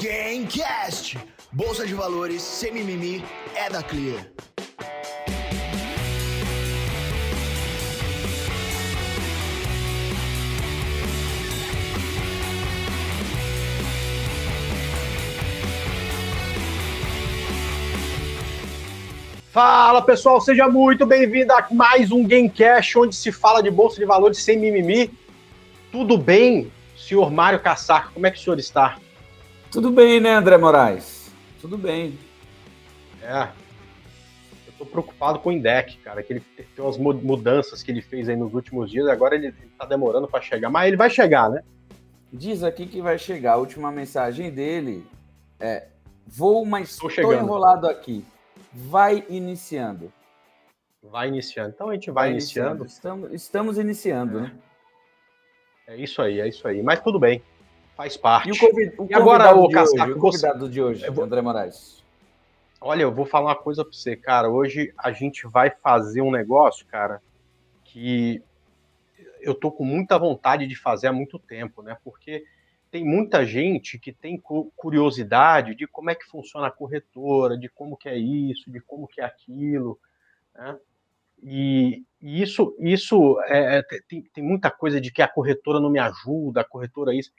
Gamecast. Bolsa de valores, sem mimimi, é da Clear. Fala pessoal, seja muito bem-vindo a mais um Gamecast, onde se fala de bolsa de valores sem mimimi. Tudo bem, senhor Mário Casaca? Como é que o senhor está? Tudo bem, né, André Moraes? Tudo bem. É. Eu tô preocupado com o Indec, cara, que ele tem umas mudanças que ele fez aí nos últimos dias, agora ele tá demorando para chegar, mas ele vai chegar, né? Diz aqui que vai chegar. A última mensagem dele é: vou, mas estou enrolado aqui. Vai iniciando. Vai iniciando. Então a gente vai, vai iniciando. iniciando. Estamos, estamos iniciando, é. né? É isso aí, é isso aí. Mas tudo bem. Faz parte. E, o, convid... o e agora, o, o convidado de hoje, vou... André Moraes. Olha, eu vou falar uma coisa para você, cara. Hoje a gente vai fazer um negócio, cara, que eu tô com muita vontade de fazer há muito tempo, né? Porque tem muita gente que tem curiosidade de como é que funciona a corretora, de como que é isso, de como que é aquilo, né? E, e isso, isso é, é, tem, tem, muita coisa de que a corretora não me ajuda, a corretora isso.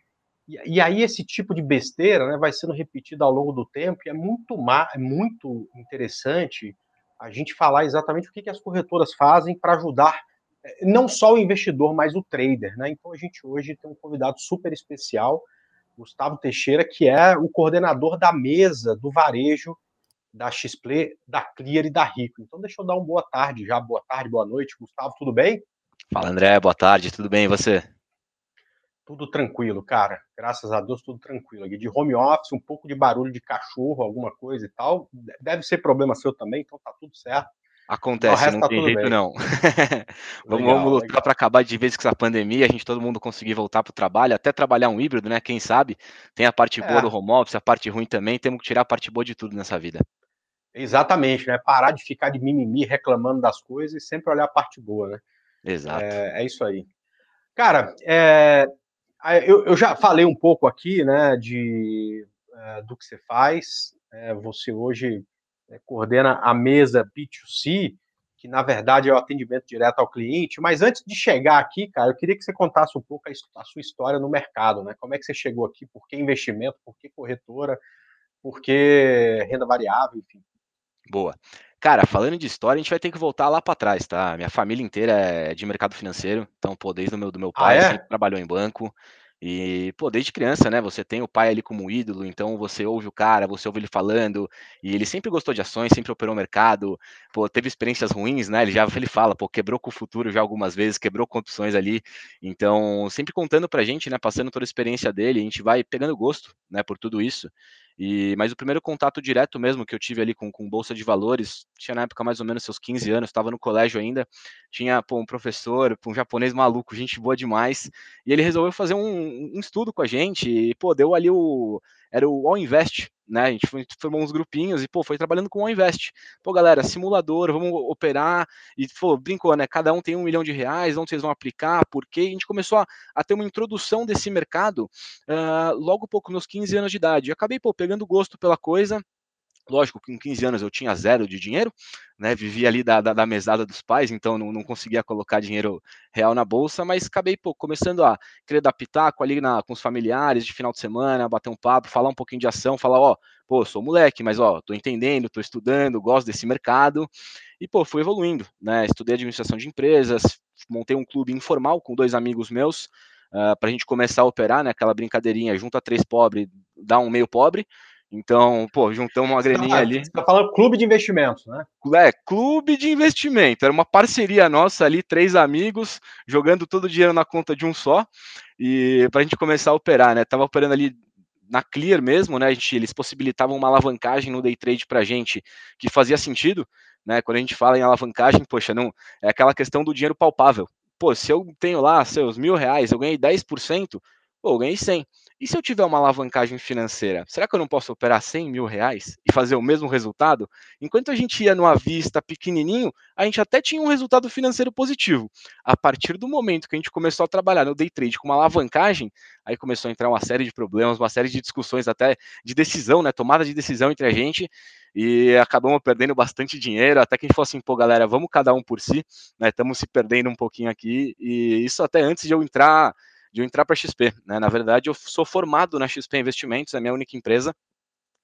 E, e, aí esse tipo de besteira né, vai sendo repetido ao longo do tempo e é muito, é muito interessante a gente falar exatamente o que, que as corretoras fazem para ajudar é, não só o investidor, mas o trader. Né? Então a gente hoje tem um convidado super especial, Gustavo Teixeira, que é o coordenador da mesa do varejo da XPlay, da Clear e da Rico. Então deixa eu dar uma boa tarde já, boa tarde, boa noite. Gustavo, tudo bem? Fala André, boa tarde, tudo bem e você? Tudo tranquilo, cara. Graças a Deus, tudo tranquilo. Aqui de home office, um pouco de barulho de cachorro, alguma coisa e tal. Deve ser problema seu também, então tá tudo certo. Acontece, não tá tem jeito bem. não. vamos, legal, vamos lutar para acabar de vez com essa pandemia, a gente todo mundo conseguir voltar para o trabalho, até trabalhar um híbrido, né? Quem sabe? Tem a parte boa é. do home office, a parte ruim também, temos que tirar a parte boa de tudo nessa vida. Exatamente, né? Parar de ficar de mimimi reclamando das coisas e sempre olhar a parte boa, né? Exato. É, é isso aí. Cara, é, eu, eu, já falei um pouco aqui, né, de, é, do que você faz. É, você hoje é, coordena a mesa B2C, que na verdade é o atendimento direto ao cliente. Mas antes de chegar aqui, cara, eu queria que você contasse um pouco a, a sua história no mercado, né? Como é que você chegou aqui? Por que investimento? Por que corretora? Por que renda variável? Enfim. Boa. Cara, falando de história, a gente vai ter que voltar lá para trás, tá? Minha família inteira é de mercado financeiro, então, pô, desde o meu, do meu ah, pai, ah, é? sempre trabalhou em banco. E, pô, desde criança, né? Você tem o pai ali como ídolo, então você ouve o cara, você ouve ele falando, e ele sempre gostou de ações, sempre operou o mercado, pô, teve experiências ruins, né? Ele já ele fala, pô, quebrou com o futuro já algumas vezes, quebrou com opções ali. Então, sempre contando pra gente, né? Passando toda a experiência dele, a gente vai pegando gosto, né, por tudo isso. E, mas o primeiro contato direto mesmo que eu tive ali com, com Bolsa de Valores, tinha na época mais ou menos seus 15 anos, estava no colégio ainda, tinha pô, um professor, um japonês maluco, gente boa demais, e ele resolveu fazer um, um estudo com a gente, e pô, deu ali o, era o All Invest, né? A gente formou uns grupinhos e, pô, foi trabalhando com o All Invest. Pô, galera, simulador, vamos operar. E, pô, brincou, né? Cada um tem um milhão de reais, onde vocês vão aplicar, por quê? A gente começou a, a ter uma introdução desse mercado uh, logo pouco, nos 15 anos de idade. E acabei, pô, pegando gosto pela coisa, Lógico que com 15 anos eu tinha zero de dinheiro, né? Vivia ali da, da, da mesada dos pais, então não, não, conseguia colocar dinheiro real na bolsa, mas acabei pô, começando a querer dar pitaco ali na, com os familiares de final de semana, bater um papo, falar um pouquinho de ação, falar, ó, pô, sou moleque, mas ó, tô entendendo, tô estudando, gosto desse mercado, e pô, fui evoluindo, né? Estudei administração de empresas, montei um clube informal com dois amigos meus, uh, ah, para a gente começar a operar, né? Aquela brincadeirinha, junta três pobres, dá um meio pobre. Então, pô, juntamos uma graninha tá, ali. Você tá falando clube de investimentos, né? É, clube de investimento. Era uma parceria nossa ali, três amigos, jogando todo o dinheiro na conta de um só, e para a gente começar a operar, né? Tava operando ali na Clear mesmo, né? A gente, eles possibilitavam uma alavancagem no day trade para gente que fazia sentido, né? Quando a gente fala em alavancagem, poxa, não é aquela questão do dinheiro palpável. Pô, se eu tenho lá seus mil reais, eu ganhei 10%, Pô, eu ganhei 100. E se eu tiver uma alavancagem financeira, será que eu não posso operar 100 mil reais e fazer o mesmo resultado? Enquanto a gente ia numa vista pequenininho, a gente até tinha um resultado financeiro positivo. A partir do momento que a gente começou a trabalhar no day trade com uma alavancagem, aí começou a entrar uma série de problemas, uma série de discussões até de decisão, né, tomada de decisão entre a gente, e acabamos perdendo bastante dinheiro, até que a gente falou assim, pô, galera, vamos cada um por si, né, estamos se perdendo um pouquinho aqui, e isso até antes de eu entrar de eu entrar para a XP. Né? Na verdade, eu sou formado na XP Investimentos, é a minha única empresa.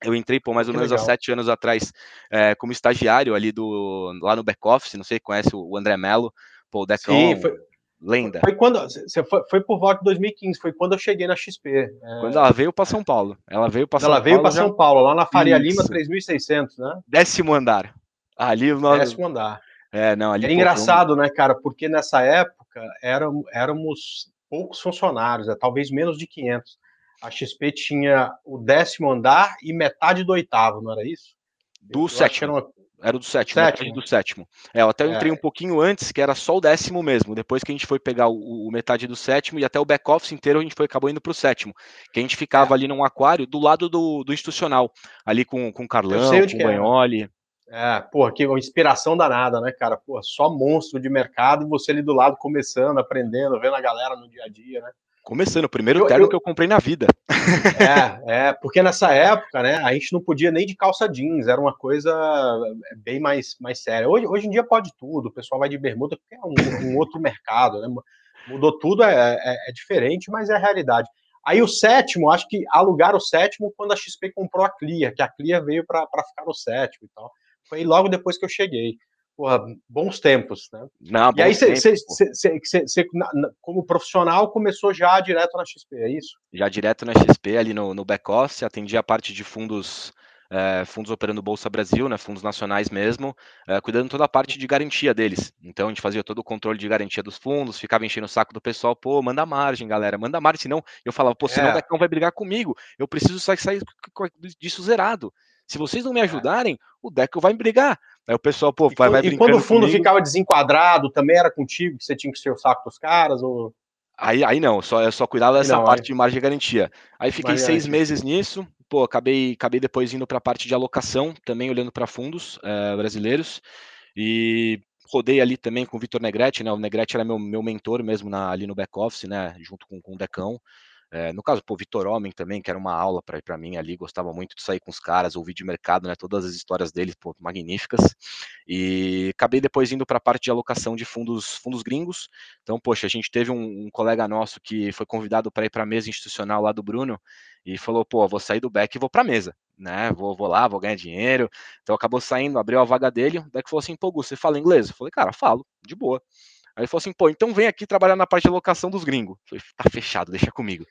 Eu entrei por mais ou menos há sete anos atrás é, como estagiário ali do lá no back office. Não sei se conhece o André Mello, pô, o Decon, Sim, foi, lenda. Foi quando você foi, foi por volta de 2015, foi quando eu cheguei na XP. É... Quando ela veio para São Paulo. Ela veio para São Ela veio para já... São Paulo, lá na Faria Isso. Lima 3600, né? Décimo andar. Ali nós... Décimo andar. É, não, ali. É engraçado, né, cara? Porque nessa época éramos, éramos poucos funcionários, é, talvez menos de 500. A XP tinha o décimo andar e metade do oitavo, não era isso? Do eu sétimo. Era, uma... era, do sétimo, sétimo. do sétimo. É, eu até entrei é. um pouquinho antes, que era só o décimo mesmo. Depois que a gente foi pegar o, o metade do sétimo e até o back-office inteiro, a gente foi acabou indo para o sétimo. Que a gente ficava é. ali num aquário do lado do, do institucional, ali com, com o Carlão, com o Banholi. É, porra, que inspiração danada, né, cara? Porra, só monstro de mercado e você ali do lado começando, aprendendo, vendo a galera no dia a dia, né? Começando, o primeiro eu, terno eu... que eu comprei na vida. É, é, porque nessa época, né, a gente não podia nem de calça jeans, era uma coisa é, bem mais, mais séria. Hoje, hoje em dia pode tudo, o pessoal vai de bermuda porque é um, um outro mercado, né? Mudou tudo, é, é, é diferente, mas é a realidade. Aí o sétimo, acho que alugaram o sétimo quando a XP comprou a Clear, que a Clear veio para ficar no sétimo e tal. Foi logo depois que eu cheguei. Porra, bons tempos, né? Não, e aí, você, como profissional, começou já direto na XP, é isso? Já direto na XP, ali no, no back-office, atendi a parte de fundos é, fundos operando Bolsa Brasil, né, fundos nacionais mesmo, é, cuidando toda a parte de garantia deles. Então a gente fazia todo o controle de garantia dos fundos, ficava enchendo o saco do pessoal, pô, manda margem, galera, manda margem, senão eu falava, pô, senão é. o Decão vai brigar comigo, eu preciso sair, sair disso zerado. Se vocês não me é. ajudarem, o Deco vai brigar. Aí o pessoal, pô, vai, vai E quando o fundo comigo. ficava desenquadrado, também era contigo que você tinha que ser o saco dos caras? Ou... Aí, aí não, só, eu só cuidava dessa não, parte aí... de margem de garantia. Aí fiquei margem seis meses nisso, pô, acabei, acabei depois indo para a parte de alocação, também olhando para fundos é, brasileiros. E rodei ali também com o Vitor Negrete, né? O Negrete era meu, meu mentor mesmo na, ali no back-office, né? Junto com, com o Decão. É, no caso, pô, Vitor Homem também, que era uma aula para mim ali, gostava muito de sair com os caras, ouvir de mercado, né? Todas as histórias deles, pô, magníficas. E acabei depois indo para a parte de alocação de fundos, fundos gringos. Então, poxa, a gente teve um, um colega nosso que foi convidado para ir para a mesa institucional lá do Bruno e falou, pô, vou sair do back e vou para mesa, né? Vou, vou lá, vou ganhar dinheiro. Então acabou saindo, abriu a vaga dele. O deck falou assim, pô, você fala inglês? Eu falei, cara, falo, de boa. Aí ele falou assim, pô, então vem aqui trabalhar na parte de locação dos gringos. falei, tá fechado, deixa comigo.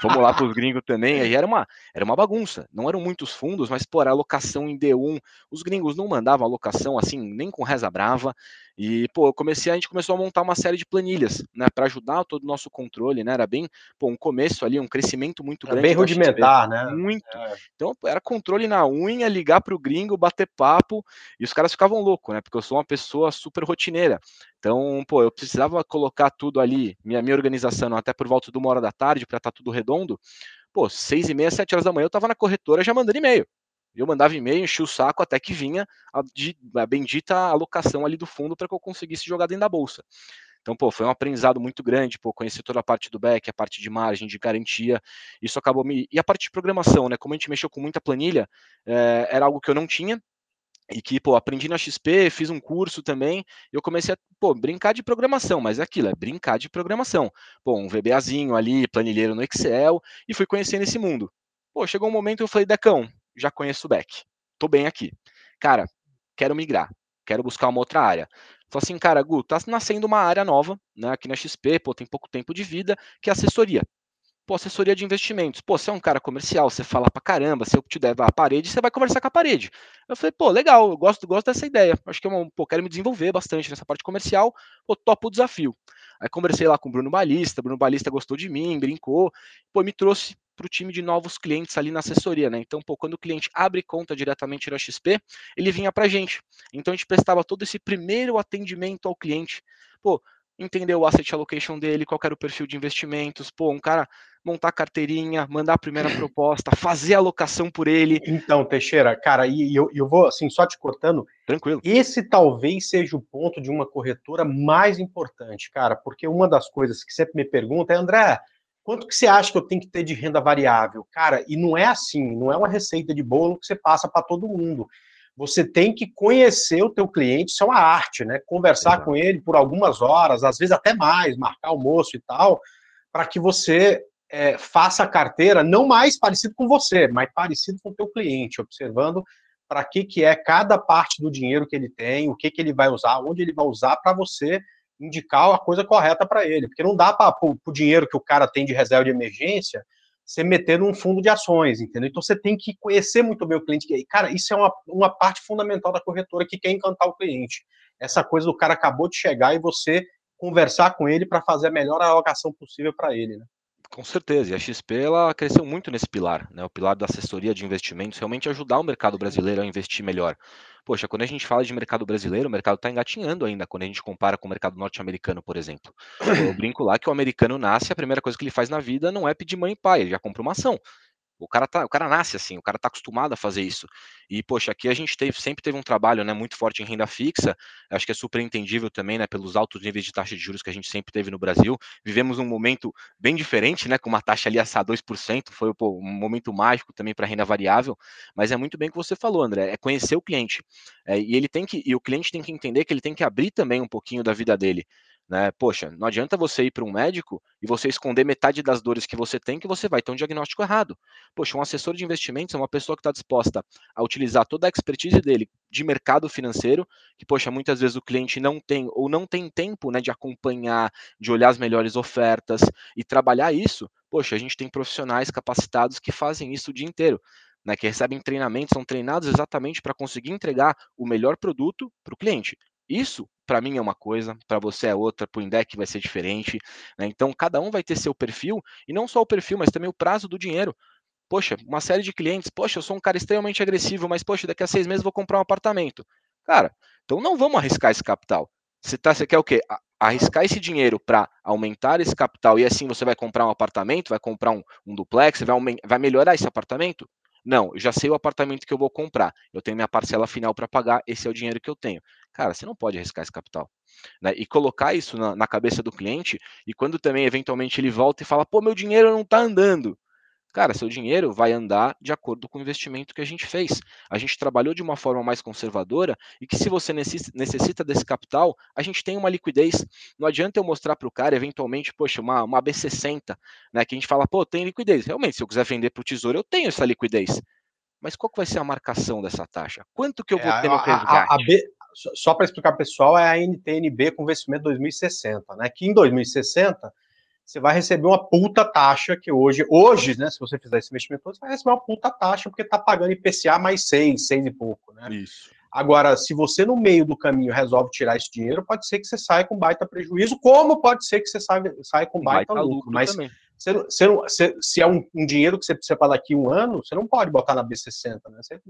Vamos lá pros gringos também. Aí era uma, era uma bagunça. Não eram muitos fundos, mas, pô, era alocação em D1. Os gringos não mandavam alocação assim, nem com reza brava. E, pô, eu comecei, a gente começou a montar uma série de planilhas, né, para ajudar todo o nosso controle, né? Era bem, pô, um começo ali, um crescimento muito grande. bem rudimentar, né? Muito. É. Então, era controle na unha, ligar pro gringo, bater papo, e os caras ficavam loucos, né? Porque eu sou uma pessoa super rotineira. Então, pô, eu precisava colocar tudo ali, minha, minha organização, até por volta de uma hora da tarde, para estar tá tudo redondo. Pô, seis e meia, sete horas da manhã, eu tava na corretora já mandando e-mail. Eu mandava e-mail, enchia o saco até que vinha a, a bendita alocação ali do fundo para que eu conseguisse jogar dentro da bolsa. Então, pô, foi um aprendizado muito grande, pô, conhecer toda a parte do back, a parte de margem, de garantia, isso acabou me... E a parte de programação, né, como a gente mexeu com muita planilha, é, era algo que eu não tinha, e que, pô, aprendi na XP, fiz um curso também, eu comecei a, pô, brincar de programação, mas é aquilo, é brincar de programação. Pô, um VBAzinho ali, planilheiro no Excel, e fui conhecendo esse mundo. Pô, chegou um momento eu falei, Decão, já conheço o back, tô bem aqui. Cara, quero migrar, quero buscar uma outra área. Falei assim, cara, Gu, tá nascendo uma área nova, né, aqui na XP, pô, tem pouco tempo de vida, que é assessoria. Pô, assessoria de investimentos. Pô, você é um cara comercial, você fala pra caramba, se eu te der a parede, você vai conversar com a parede. Eu falei, pô, legal, eu gosto, gosto dessa ideia. Acho que eu é pô, quero me desenvolver bastante nessa parte comercial, pô, topo o desafio. Aí conversei lá com o Bruno Balista, Bruno Balista gostou de mim, brincou, pô, me trouxe para o time de novos clientes ali na assessoria, né? Então, pô, quando o cliente abre conta diretamente na XP, ele vinha para a gente. Então, a gente prestava todo esse primeiro atendimento ao cliente. Pô, entender o asset allocation dele, qual era o perfil de investimentos. Pô, um cara montar carteirinha, mandar a primeira proposta, fazer a alocação por ele. Então, Teixeira, cara, e eu, eu vou assim, só te cortando. Tranquilo. Esse talvez seja o ponto de uma corretora mais importante, cara, porque uma das coisas que sempre me pergunta é, André, quanto que você acha que eu tenho que ter de renda variável? Cara, e não é assim, não é uma receita de bolo que você passa para todo mundo. Você tem que conhecer o teu cliente, isso é uma arte, né? Conversar com ele por algumas horas, às vezes até mais, marcar almoço e tal, para que você é, faça a carteira não mais parecido com você, mas parecido com o teu cliente, observando para que, que é cada parte do dinheiro que ele tem, o que, que ele vai usar, onde ele vai usar para você indicar a coisa correta para ele. Porque não dá para o dinheiro que o cara tem de reserva de emergência você meter num fundo de ações, entendeu? Então você tem que conhecer muito bem o cliente. Cara, isso é uma, uma parte fundamental da corretora que quer encantar o cliente. Essa coisa do cara acabou de chegar e você conversar com ele para fazer a melhor alocação possível para ele, né? Com certeza, e a XP ela cresceu muito nesse pilar, né? O pilar da assessoria de investimentos, realmente ajudar o mercado brasileiro a investir melhor. Poxa, quando a gente fala de mercado brasileiro, o mercado está engatinhando ainda, quando a gente compara com o mercado norte-americano, por exemplo. Eu brinco lá que o americano nasce, a primeira coisa que ele faz na vida não é pedir mãe e pai, ele já compra uma ação. O cara, tá, o cara nasce assim, o cara tá acostumado a fazer isso. E, poxa, aqui a gente teve, sempre teve um trabalho né, muito forte em renda fixa, acho que é super entendível também, né, pelos altos níveis de taxa de juros que a gente sempre teve no Brasil. Vivemos um momento bem diferente, né, com uma taxa ali a 2%, foi pô, um momento mágico também para renda variável, mas é muito bem o que você falou, André, é conhecer o cliente. É, e ele tem que, e o cliente tem que entender que ele tem que abrir também um pouquinho da vida dele. Né? Poxa, não adianta você ir para um médico e você esconder metade das dores que você tem, que você vai ter um diagnóstico errado. Poxa, um assessor de investimentos é uma pessoa que está disposta a utilizar toda a expertise dele de mercado financeiro, que, poxa, muitas vezes o cliente não tem ou não tem tempo né, de acompanhar, de olhar as melhores ofertas e trabalhar isso. Poxa, a gente tem profissionais capacitados que fazem isso o dia inteiro. Né, que recebem treinamento, são treinados exatamente para conseguir entregar o melhor produto para o cliente. Isso, para mim, é uma coisa, para você é outra, para o Indec vai ser diferente. Né? Então, cada um vai ter seu perfil, e não só o perfil, mas também o prazo do dinheiro. Poxa, uma série de clientes, poxa, eu sou um cara extremamente agressivo, mas, poxa, daqui a seis meses vou comprar um apartamento. Cara, então não vamos arriscar esse capital. Você, tá, você quer o quê? Arriscar esse dinheiro para aumentar esse capital e assim você vai comprar um apartamento, vai comprar um, um duplex, vai, vai melhorar esse apartamento? Não, eu já sei o apartamento que eu vou comprar. Eu tenho minha parcela final para pagar, esse é o dinheiro que eu tenho. Cara, você não pode arriscar esse capital. Né? E colocar isso na, na, cabeça do cliente, e quando também, eventualmente, ele volta e fala, pô, meu dinheiro não está andando. Cara, seu dinheiro vai andar de acordo com o investimento que a gente fez. A gente trabalhou de uma forma mais conservadora e que se você necessita desse capital, a gente tem uma liquidez. Não adianta eu mostrar para o cara, eventualmente, poxa, uma, uma B60, né? Que a gente fala, pô, tem liquidez. Realmente, se eu quiser vender para o tesouro, eu tenho essa liquidez. Mas qual que vai ser a marcação dessa taxa? Quanto que eu vou é, ter no resgate? A, a, a B, só para explicar pessoal, é a NTNB com vencimento 2060, né? Que em 2060 você vai receber uma puta taxa que hoje, hoje, né, se você fizer esse investimento, você vai receber uma puta taxa porque está pagando IPCA mais 6, 6 e pouco, né? Isso. Agora, se você no meio do caminho resolve tirar esse dinheiro, pode ser que você saia com baita prejuízo, como pode ser que você saia, saia com baita, baita lucro, lucro, mas também. Você, você, você, se é um, um, dinheiro que você precisa para daqui um ano, você não pode botar na B60, né? Você,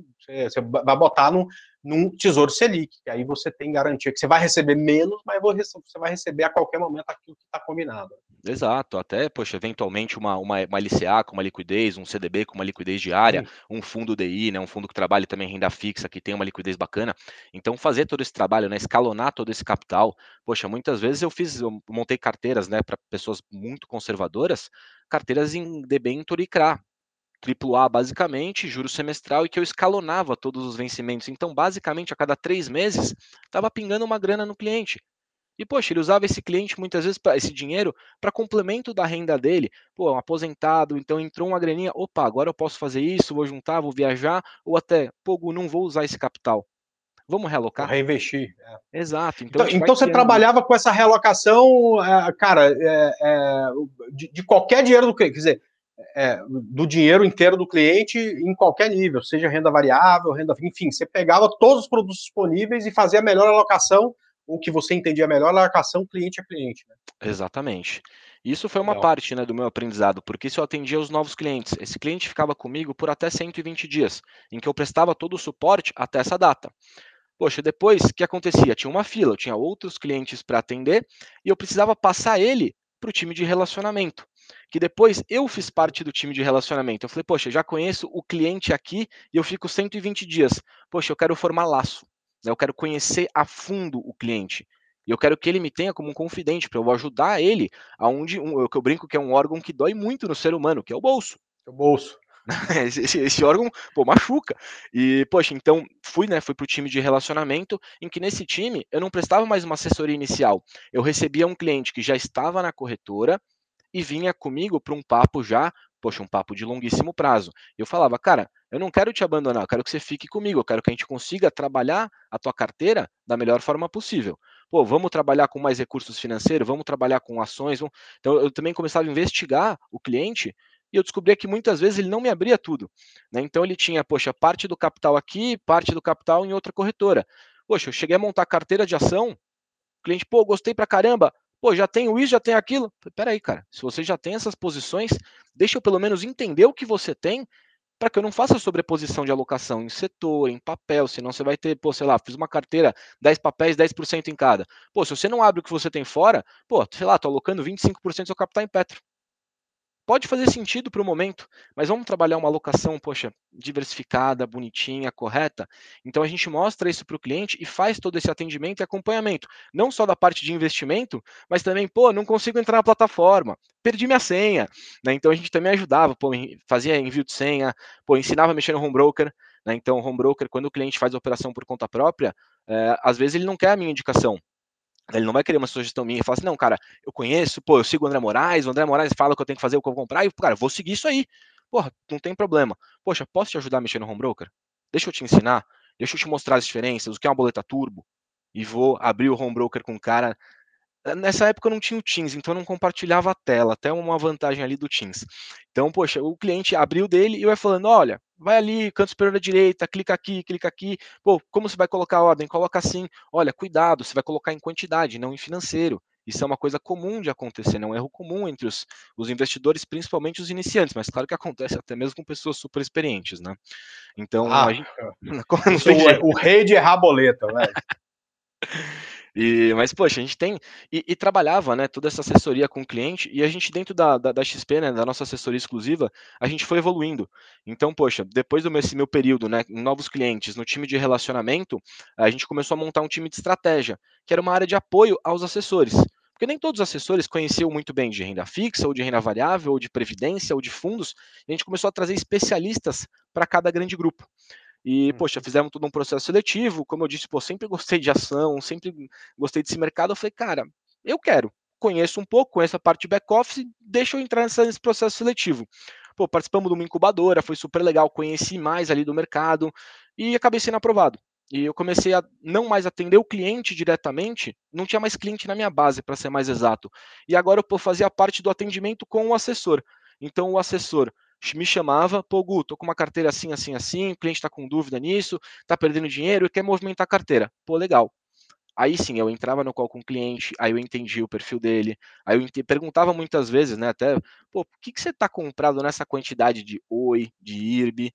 você vai botar num, num Tesouro Selic, que aí você tem garantia que você vai receber menos, mas você vai receber a qualquer momento aquilo que está combinado. Exato, até, poxa, eventualmente uma, uma, uma LCA com uma liquidez, um CDB com uma liquidez diária, Sim. um fundo DI, né, um fundo que trabalha também renda fixa, que tem uma liquidez bacana. Então, fazer todo esse trabalho, né, escalonar todo esse capital. Poxa, muitas vezes eu fiz, eu montei carteiras, né, para pessoas muito conservadoras, carteiras em debênture e CRA, AAA basicamente, juro semestral, e que eu escalonava todos os vencimentos. Então, basicamente, a cada três meses, estava pingando uma grana no cliente. E, poxa, ele usava esse cliente muitas vezes, pra, esse dinheiro, para complemento da renda dele. Pô, um aposentado, então entrou uma graninha, opa, agora eu posso fazer isso, vou juntar, vou viajar, ou até, pô, não vou usar esse capital. Vamos realocar? Reinvestir. É. Exato. Então, então, então você trabalhava com essa realocação, é, cara, é, é, de, de, qualquer dinheiro do que, quer dizer, é, do dinheiro inteiro do cliente em qualquer nível, seja renda variável, renda, enfim, você pegava todos os produtos disponíveis e fazia a melhor alocação o que você entendia melhor, marcação cliente a cliente. Né? Exatamente. Isso foi uma Legal. parte né, do meu aprendizado, porque se eu atendia os novos clientes, esse cliente ficava comigo por até 120 dias, em que eu prestava todo o suporte até essa data. Poxa, depois, o que acontecia? Tinha uma fila, eu tinha outros clientes para atender e eu precisava passar ele para o time de relacionamento. Que depois eu fiz parte do time de relacionamento. Eu falei, poxa, já conheço o cliente aqui e eu fico 120 dias. Poxa, eu quero formar laço. Né? Eu quero conhecer a fundo o cliente. E eu quero que ele me tenha como um confidente, para eu ajudar ele aonde um, que eu brinco que é um órgão que dói muito no ser humano, que é o bolso. É o bolso. esse, esse, órgão, pô, machuca. E, poxa, então fui, né, fui pro time de relacionamento, em que nesse time eu não prestava mais uma assessoria inicial. Eu recebia um cliente que já estava na corretora e vinha comigo para um papo já, poxa, um papo de longuíssimo prazo. Eu falava, cara, eu não quero te abandonar, eu quero que você fique comigo, eu quero que a gente consiga trabalhar a tua carteira da melhor forma possível. Pô, vamos trabalhar com mais recursos financeiros, vamos trabalhar com ações. Vamos... Então, eu também começava a investigar o cliente e eu descobria que muitas vezes ele não me abria tudo. Né? Então ele tinha, poxa, parte do capital aqui, parte do capital em outra corretora. Poxa, eu cheguei a montar carteira de ação, cliente, pô, gostei pra caramba, pô, já tenho isso, já tenho aquilo. Peraí, cara, se você já tem essas posições, deixa eu pelo menos entender o que você tem para que eu não faça sobreposição de alocação em setor, em papel, senão você vai ter, pô, sei lá, fiz uma carteira, 10 papéis, 10% em cada. Pô, se você não abre o que você tem fora, pô, sei lá, tô alocando 25% do seu capital em Petro pode fazer sentido para o momento, mas vamos trabalhar uma alocação, poxa, diversificada, bonitinha, correta. Então a gente mostra isso para o cliente e faz todo esse atendimento e acompanhamento, não só da parte de investimento, mas também, pô, não consigo entrar na plataforma, perdi minha senha, né? Então a gente também ajudava, pô, fazia envio de senha, pô, ensinava a mexer no home broker, né? Então o home broker, quando o cliente faz a operação por conta própria, é, às vezes ele não quer a minha indicação, ele não vai querer uma sugestão minha e falar assim, não, cara, eu conheço, pô, eu sigo o André Moraes, o André Moraes fala que eu tenho que fazer o que eu vou comprar, e, cara, vou seguir isso aí. Porra, não tem problema. Poxa, posso te ajudar a mexer no home broker? Deixa eu te ensinar, deixa eu te mostrar as diferenças, o que é uma boleta turbo, e vou abrir o home broker com o cara Nessa época eu não tinha o Teams, então eu não compartilhava a tela, até uma vantagem ali do Teams. Então, poxa, o cliente abriu dele e vai falando: olha, vai ali, canto superior da direita, clica aqui, clica aqui. Pô, como você vai colocar a ordem? Coloca assim. Olha, cuidado, você vai colocar em quantidade, não em financeiro. Isso é uma coisa comum de acontecer, não é um erro comum entre os, os investidores, principalmente os iniciantes, mas claro que acontece até mesmo com pessoas super experientes, né? Então, ah, a gente... o, o rei de errar boleta, velho. E, mas, poxa, a gente tem. E, e, trabalhava, né? Toda essa assessoria com o cliente, e a gente, dentro da, da, da, XP, né? Da nossa assessoria exclusiva, a gente foi evoluindo. Então, poxa, depois do meu, meu período, né? Novos clientes, no time de relacionamento, a gente começou a montar um time de estratégia, que era uma área de apoio aos assessores. Porque nem todos os assessores conheciam muito bem de renda fixa, ou de renda variável, ou de previdência, ou de fundos. E a gente começou a trazer especialistas para cada grande grupo. E, hum. poxa, fizemos todo um processo seletivo. Como eu disse, pô, sempre gostei de ação, sempre gostei desse mercado. Eu falei, cara, eu quero. Conheço um pouco, conheço a parte de back-office, deixa eu entrar nesse processo seletivo. Pô, participamos de uma incubadora, foi super legal, conheci mais ali do mercado e acabei sendo aprovado. E eu comecei a não mais atender o cliente diretamente, não tinha mais cliente na minha base, para ser mais exato. E agora eu fazia parte do atendimento com o assessor. Então o assessor me chamava, pô, Gu, tô com uma carteira assim, assim, assim, o cliente está com dúvida nisso, está perdendo dinheiro e quer movimentar a carteira. Pô, legal. Aí sim, eu entrava no call com o cliente, aí eu entendi o perfil dele, aí eu perguntava muitas vezes, né, até, pô, o que, que você está comprado nessa quantidade de OI, de IRB?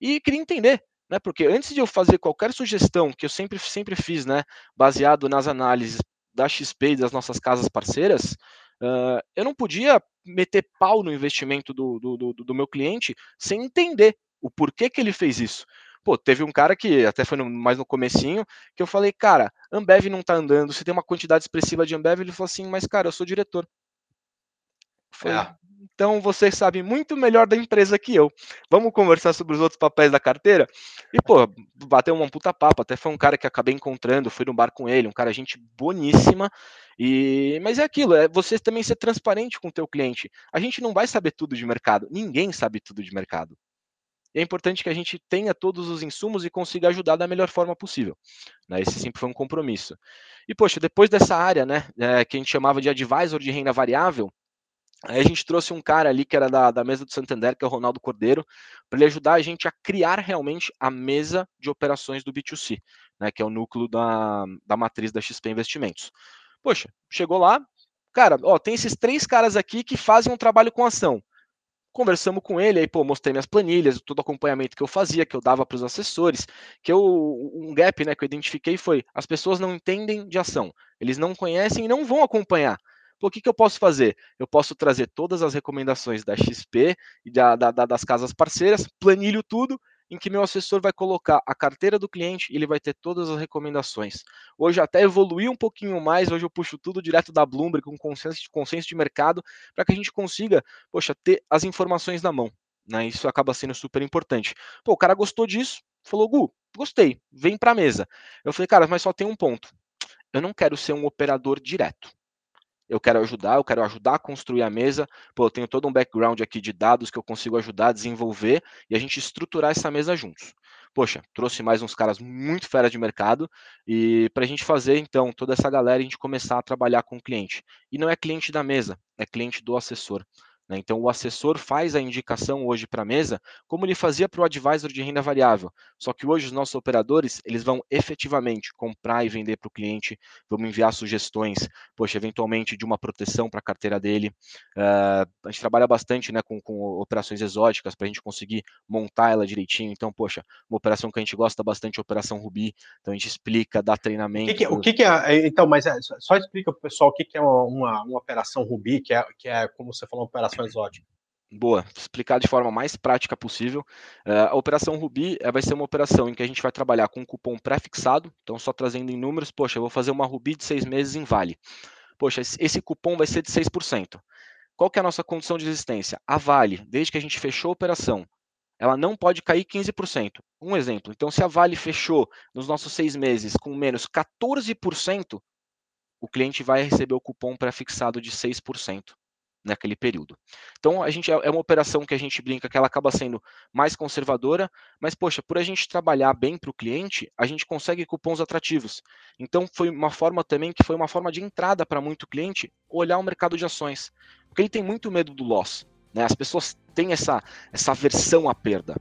E queria entender, né, porque antes de eu fazer qualquer sugestão, que eu sempre, sempre fiz, né, baseado nas análises da XP e das nossas casas parceiras, uh, eu não podia meter pau no investimento do, do, do, do meu cliente sem entender o porquê que ele fez isso. Pô, teve um cara que até foi no, mais no comecinho, que eu falei, cara, Ambev não tá andando, você tem uma quantidade expressiva de Ambev, ele falou assim, mas cara, eu sou diretor. Foi, é. Então você sabe muito melhor da empresa que eu. Vamos conversar sobre os outros papéis da carteira? E, pô, bateu uma puta papo. Até foi um cara que acabei encontrando, fui no bar com ele, um cara, gente boníssima. E, mas é aquilo, é você também ser transparente com o teu cliente. A gente não vai saber tudo de mercado, ninguém sabe tudo de mercado. E é importante que a gente tenha todos os insumos e consiga ajudar da melhor forma possível. Né? Esse sempre foi um compromisso. E, poxa, depois dessa área, né, é, que a gente chamava de advisor de renda variável, Aí a gente trouxe um cara ali que era da, da mesa do Santander, que é o Ronaldo Cordeiro, para ele ajudar a gente a criar realmente a mesa de operações do B2C, né, que é o núcleo da, da matriz da XP Investimentos. Poxa, chegou lá, cara, ó, tem esses três caras aqui que fazem um trabalho com ação. Conversamos com ele, aí, pô, mostrei minhas planilhas, todo o acompanhamento que eu fazia, que eu dava para os assessores, que eu, um gap, né, que eu identifiquei foi, as pessoas não entendem de ação, eles não conhecem e não vão acompanhar. O que, que eu posso fazer? Eu posso trazer todas as recomendações da XP e da, da, das casas parceiras, planilho tudo, em que meu assessor vai colocar a carteira do cliente e ele vai ter todas as recomendações. Hoje até evoluí um pouquinho mais, hoje eu puxo tudo direto da Bloomberg com consenso, consenso de mercado para que a gente consiga, poxa, ter as informações na mão. Né? Isso acaba sendo super importante. Pô, o cara gostou disso, falou, Gu, gostei, vem para a mesa. Eu falei, cara, mas só tem um ponto. Eu não quero ser um operador direto eu quero ajudar, eu quero ajudar a construir a mesa. Pô, eu tenho todo um background aqui de dados que eu consigo ajudar a desenvolver e a gente estruturar essa mesa juntos. Poxa, trouxe mais uns caras muito fera de mercado e para a gente fazer então toda essa galera a gente começar a trabalhar com o cliente. E não é cliente da mesa, é cliente do assessor. Né? Então, o assessor faz a indicação hoje para a mesa, como ele fazia para o advisor de renda variável. Só que hoje os nossos operadores eles vão efetivamente comprar e vender para o cliente, vamos enviar sugestões, poxa, eventualmente de uma proteção para a carteira dele. Uh, a gente trabalha bastante né, com, com operações exóticas para a gente conseguir montar ela direitinho. Então, poxa, uma operação que a gente gosta bastante é a Operação Rubi. Então, a gente explica, dá treinamento. O que, que, o que, que é, então, mas é, só explica para o pessoal o que, que é uma, uma, uma operação Rubi, que é, que é, como você falou, uma operação exótica. Boa, explicar de forma mais prática possível. Uh, a operação Rubi uh, vai ser uma operação em que a gente vai trabalhar com um cupom pré-fixado, então só trazendo em números, poxa, eu vou fazer uma Rubi de seis meses em Vale. Poxa, esse cupom vai ser de 6%. Qual que é a nossa condição de existência? A Vale, desde que a gente fechou a operação, ela não pode cair 15%. Um exemplo, então se a Vale fechou nos nossos seis meses com menos 14%, o cliente vai receber o cupom pré-fixado de 6% naquele período. Então a gente é, é uma operação que a gente brinca que ela acaba sendo mais conservadora, mas poxa, por a gente trabalhar bem para o cliente, a gente consegue cupons atrativos. Então foi uma forma também que foi uma forma de entrada para muito cliente olhar o mercado de ações, porque ele tem muito medo do loss. Né? As pessoas têm essa essa aversão à perda.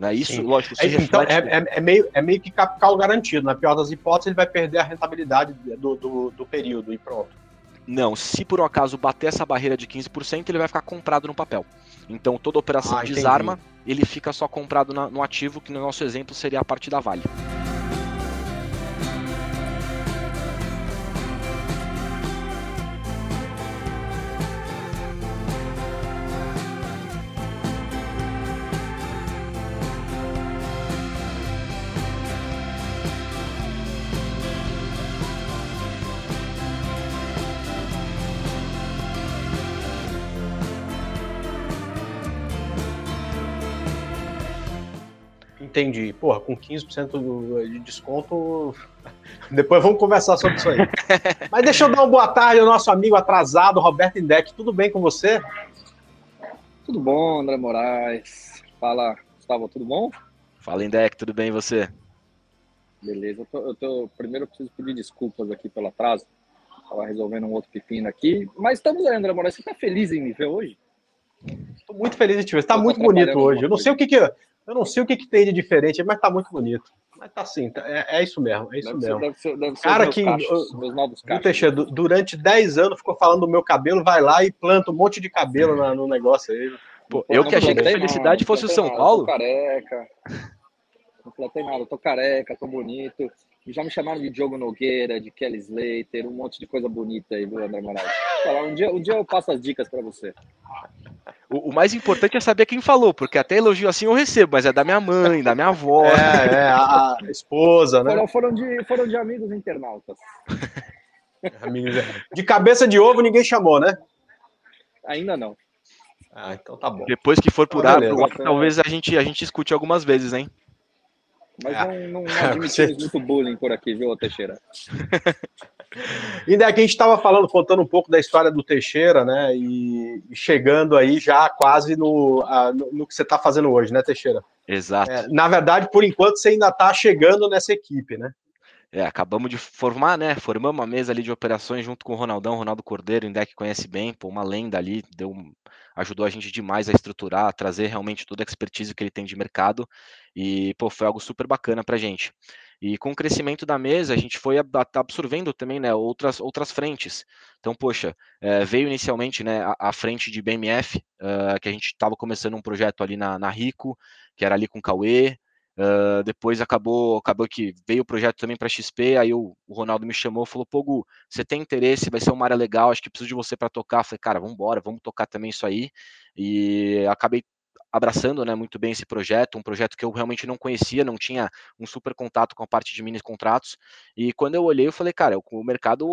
Né? Isso, Sim. lógico, se é, Então, é, é, é, meio, é meio que capital garantido. Na pior das hipóteses, ele vai perder a rentabilidade do, do, do período e pronto. Não, se por um acaso bater essa barreira de 15%, ele vai ficar comprado no papel. Então toda operação ah, desarma, ele fica só comprado na, no ativo, que no nosso exemplo seria a parte da Vale. Entendi. Porra, com 15% de desconto. Depois vamos conversar sobre isso aí. Mas deixa eu dar uma boa tarde ao nosso amigo atrasado, Roberto Indec. Tudo bem com você? Tudo bom, André Moraes. Fala, Gustavo, tudo bom? Fala, Indec, tudo bem e você? Beleza. Eu tô, eu tô, primeiro eu preciso pedir desculpas aqui pelo atraso. Estava resolvendo um outro pepino aqui. Mas estamos aí, André Moraes. Você está feliz em me ver hoje? Estou muito feliz em te ver. Você está muito bonito hoje. Eu não sei o que, que eu não sei o que, que tem de diferente, mas tá muito bonito. Mas tá assim, tá, é, é, isso mesmo, é isso deve mesmo. Ser, deve ser, deve ser cara que, cachos, cachos. Teixeira, durante 10 anos ficou falando do meu cabelo, vai lá e planta um monte de cabelo na, no negócio aí. Pô, eu que achei que a felicidade fosse o São Paulo. Eu tô careca. Não plantei nada, eu tô careca, tô bonito. Já me chamaram de Diogo Nogueira, de Kelly Slater, um monte de coisa bonita aí, viu, André Moraes? Um dia, um dia eu passo as dicas para você. O, o, mais importante é saber quem falou, porque até elogio assim eu recebo, mas é da minha mãe, da minha avó. É, é a esposa, né? Foram, foram, de, foram de amigos internautas. de cabeça de ovo ninguém chamou, né? Ainda não. Ah, então tá bom. Depois que for por ah, ar, talvez a gente, a gente escute algumas vezes, hein? Mas é. não, não, não admitimos muito bullying por aqui, viu, Teixeira? Ainda que a gente estava falando, contando um pouco da história do Teixeira, né? E, chegando aí já quase no, a, no, no, que você está fazendo hoje, né, Teixeira? Exato. É, na verdade, por enquanto, você ainda está chegando nessa equipe, né? É, acabamos de formar, né? Formamos uma mesa ali de operações junto com o Ronaldão, Ronaldo Cordeiro, ainda que conhece bem, pô, uma lenda ali, deu, ajudou a gente demais a estruturar, a trazer realmente toda a expertise que ele tem de mercado e, pô, foi algo super bacana pra gente. E com o crescimento da mesa, a gente foi absorvendo também né, outras, outras frentes. Então, poxa, é, veio inicialmente né, a, a, frente de BMF, uh, que a gente estava começando um projeto ali na, na Rico, que era ali com o Cauê, Uh, depois acabou, acabou que veio o projeto também para XP, aí o, o, Ronaldo me chamou, falou, pô, Gu, você tem interesse, vai ser uma área legal, acho que preciso de você para tocar. falei, cara, vamos embora, vamos tocar também isso aí. E acabei abraçando né, muito bem esse projeto, um projeto que eu realmente não conhecia, não tinha um super contato com a parte de mini contratos. E quando eu olhei, eu falei, cara, é o mercado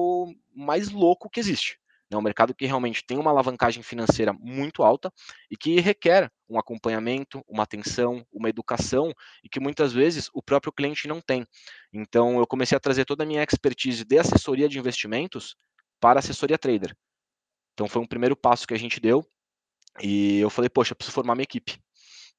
mais louco que existe. É um mercado que realmente tem uma alavancagem financeira muito alta e que requer um acompanhamento, uma atenção, uma educação e que muitas vezes o próprio cliente não tem. Então eu comecei a trazer toda a minha expertise de assessoria de investimentos para assessoria trader. Então foi um primeiro passo que a gente deu e eu falei, poxa, preciso formar minha equipe.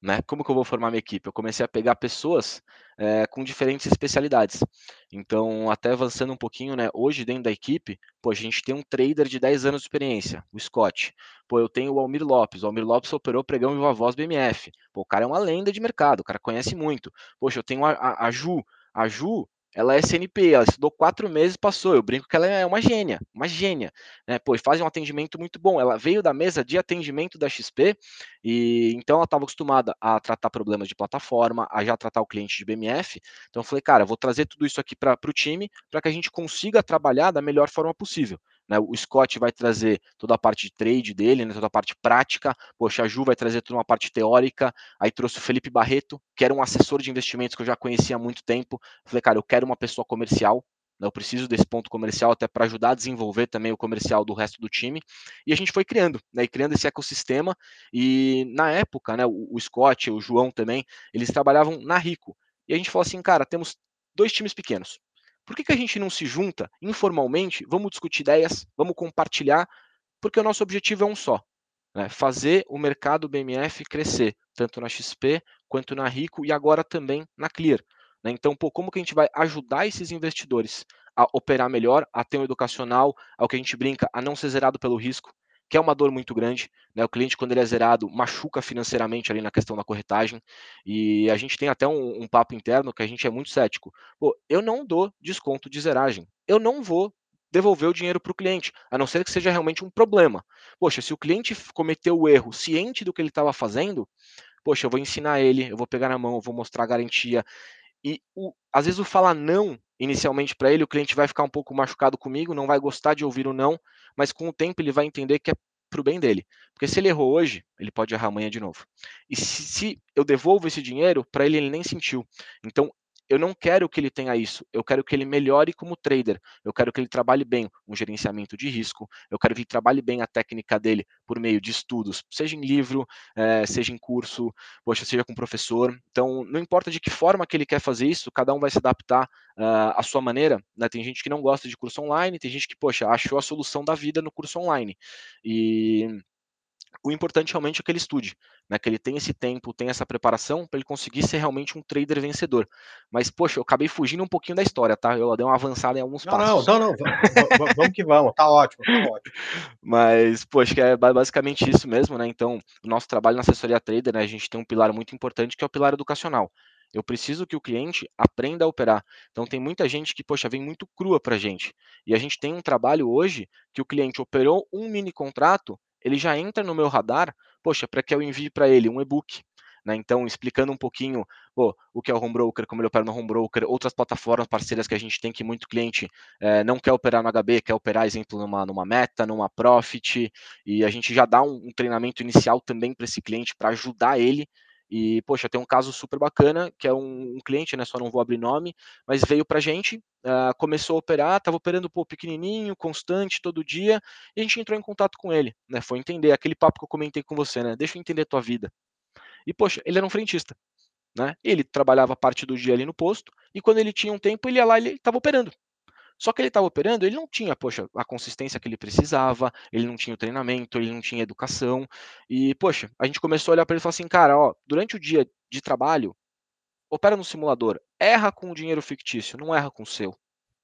Né? Como que eu vou formar minha equipe? Eu comecei a pegar pessoas é, com diferentes especialidades. Então, até avançando um pouquinho, né? Hoje, dentro da equipe, pô, a gente tem um trader de 10 anos de experiência, o Scott. Pô, eu tenho o Almir Lopes. O Almir Lopes operou pregão e voz BMF. Pô, o cara é uma lenda de mercado, o cara conhece muito. Poxa, eu tenho a, a, a Ju. A Ju, ela é SNP, ela estudou quatro meses, passou. Eu brinco que ela é uma gênia, uma gênia. Né? Pô, faz um atendimento muito bom. Ela veio da mesa de atendimento da XP e então ela estava acostumada a tratar problemas de plataforma, a já tratar o cliente de BMF. Então eu falei, cara, vou trazer tudo isso aqui para o time para que a gente consiga trabalhar da melhor forma possível. Né? O Scott vai trazer toda a parte de trade dele, né? toda a parte prática. Poxa, a Ju vai trazer toda uma parte teórica. Aí trouxe o Felipe Barreto, que era um assessor de investimentos que eu já conhecia há muito tempo. Falei, cara, eu quero uma pessoa comercial. Né? Eu preciso desse ponto comercial até para ajudar a desenvolver também o comercial do resto do time. E a gente foi criando, né? Criando esse ecossistema. E na época, né, o, o Scott, o João também, eles trabalhavam na Rico. E a gente falou assim, cara, temos dois times pequenos. Por que, que a gente não se junta informalmente? Vamos discutir ideias, vamos compartilhar, porque o nosso objetivo é um só: né? fazer o mercado BMF crescer, tanto na XP quanto na Rico e agora também na Clear. Né? Então, pô, como que a gente vai ajudar esses investidores a operar melhor, a ter um educacional, ao que a gente brinca, a não ser zerado pelo risco? Que é uma dor muito grande. Né? O cliente, quando ele é zerado, machuca financeiramente ali na questão da corretagem. E a gente tem até um, um papo interno que a gente é muito cético. Pô, eu não dou desconto de zeragem. Eu não vou devolver o dinheiro para o cliente, a não ser que seja realmente um problema. Poxa, se o cliente cometeu o erro ciente do que ele estava fazendo, poxa, eu vou ensinar ele, eu vou pegar na mão, eu vou mostrar a garantia. E o, às vezes o falar não inicialmente para ele, o cliente vai ficar um pouco machucado comigo, não vai gostar de ouvir o não, mas com o tempo ele vai entender que é para o bem dele. Porque se ele errou hoje, ele pode errar amanhã de novo. E se, se eu devolvo esse dinheiro, para ele ele nem sentiu. Então eu não quero que ele tenha isso. Eu quero que ele melhore como trader. Eu quero que ele trabalhe bem um gerenciamento de risco. Eu quero que ele trabalhe bem a técnica dele por meio de estudos, seja em livro, é, seja em curso, poxa, seja com professor. Então, não importa de que forma que ele quer fazer isso, cada um vai se adaptar uh, à sua maneira. Né? Tem gente que não gosta de curso online, tem gente que, poxa, achou a solução da vida no curso online. E o importante realmente é que ele estude, né? Que ele tenha esse tempo, tenha essa preparação para ele conseguir ser realmente um trader vencedor. Mas, poxa, eu acabei fugindo um pouquinho da história, tá? Eu dei uma avançada em alguns não, passos. Não, não, não. vamos que vamos. Tá ótimo, tá ótimo. Mas, poxa, que é basicamente isso mesmo, né? Então, o nosso trabalho na assessoria trader, né? A gente tem um pilar muito importante que é o pilar educacional. Eu preciso que o cliente aprenda a operar. Então tem muita gente que, poxa, vem muito crua para a gente. E a gente tem um trabalho hoje que o cliente operou um mini contrato ele já entra no meu radar, poxa, para que eu envie para ele um e-book. Né? Então, explicando um pouquinho pô, o que é o home broker, como ele opera no home broker, outras plataformas parceiras que a gente tem que muito cliente é, não quer operar no HB, quer operar, exemplo, numa, numa meta, numa profit, e a gente já dá um, um treinamento inicial também para esse cliente para ajudar ele e, poxa, tem um caso super bacana, que é um, um cliente, né, só não vou abrir nome, mas veio pra gente, uh, começou a operar, estava operando pô, pequenininho, constante, todo dia, e a gente entrou em contato com ele, né, foi entender aquele papo que eu comentei com você, né, deixa eu entender a tua vida. E, poxa, ele era um frentista, né, ele trabalhava parte do dia ali no posto, e quando ele tinha um tempo, ele ia lá e estava operando. Só que ele estava operando, ele não tinha, poxa, a consistência que ele precisava, ele não tinha o treinamento, ele não tinha educação. E, poxa, a gente começou a olhar para ele e falar assim, cara, ó, durante o dia de trabalho, opera no simulador, erra com o dinheiro fictício, não erra com o seu.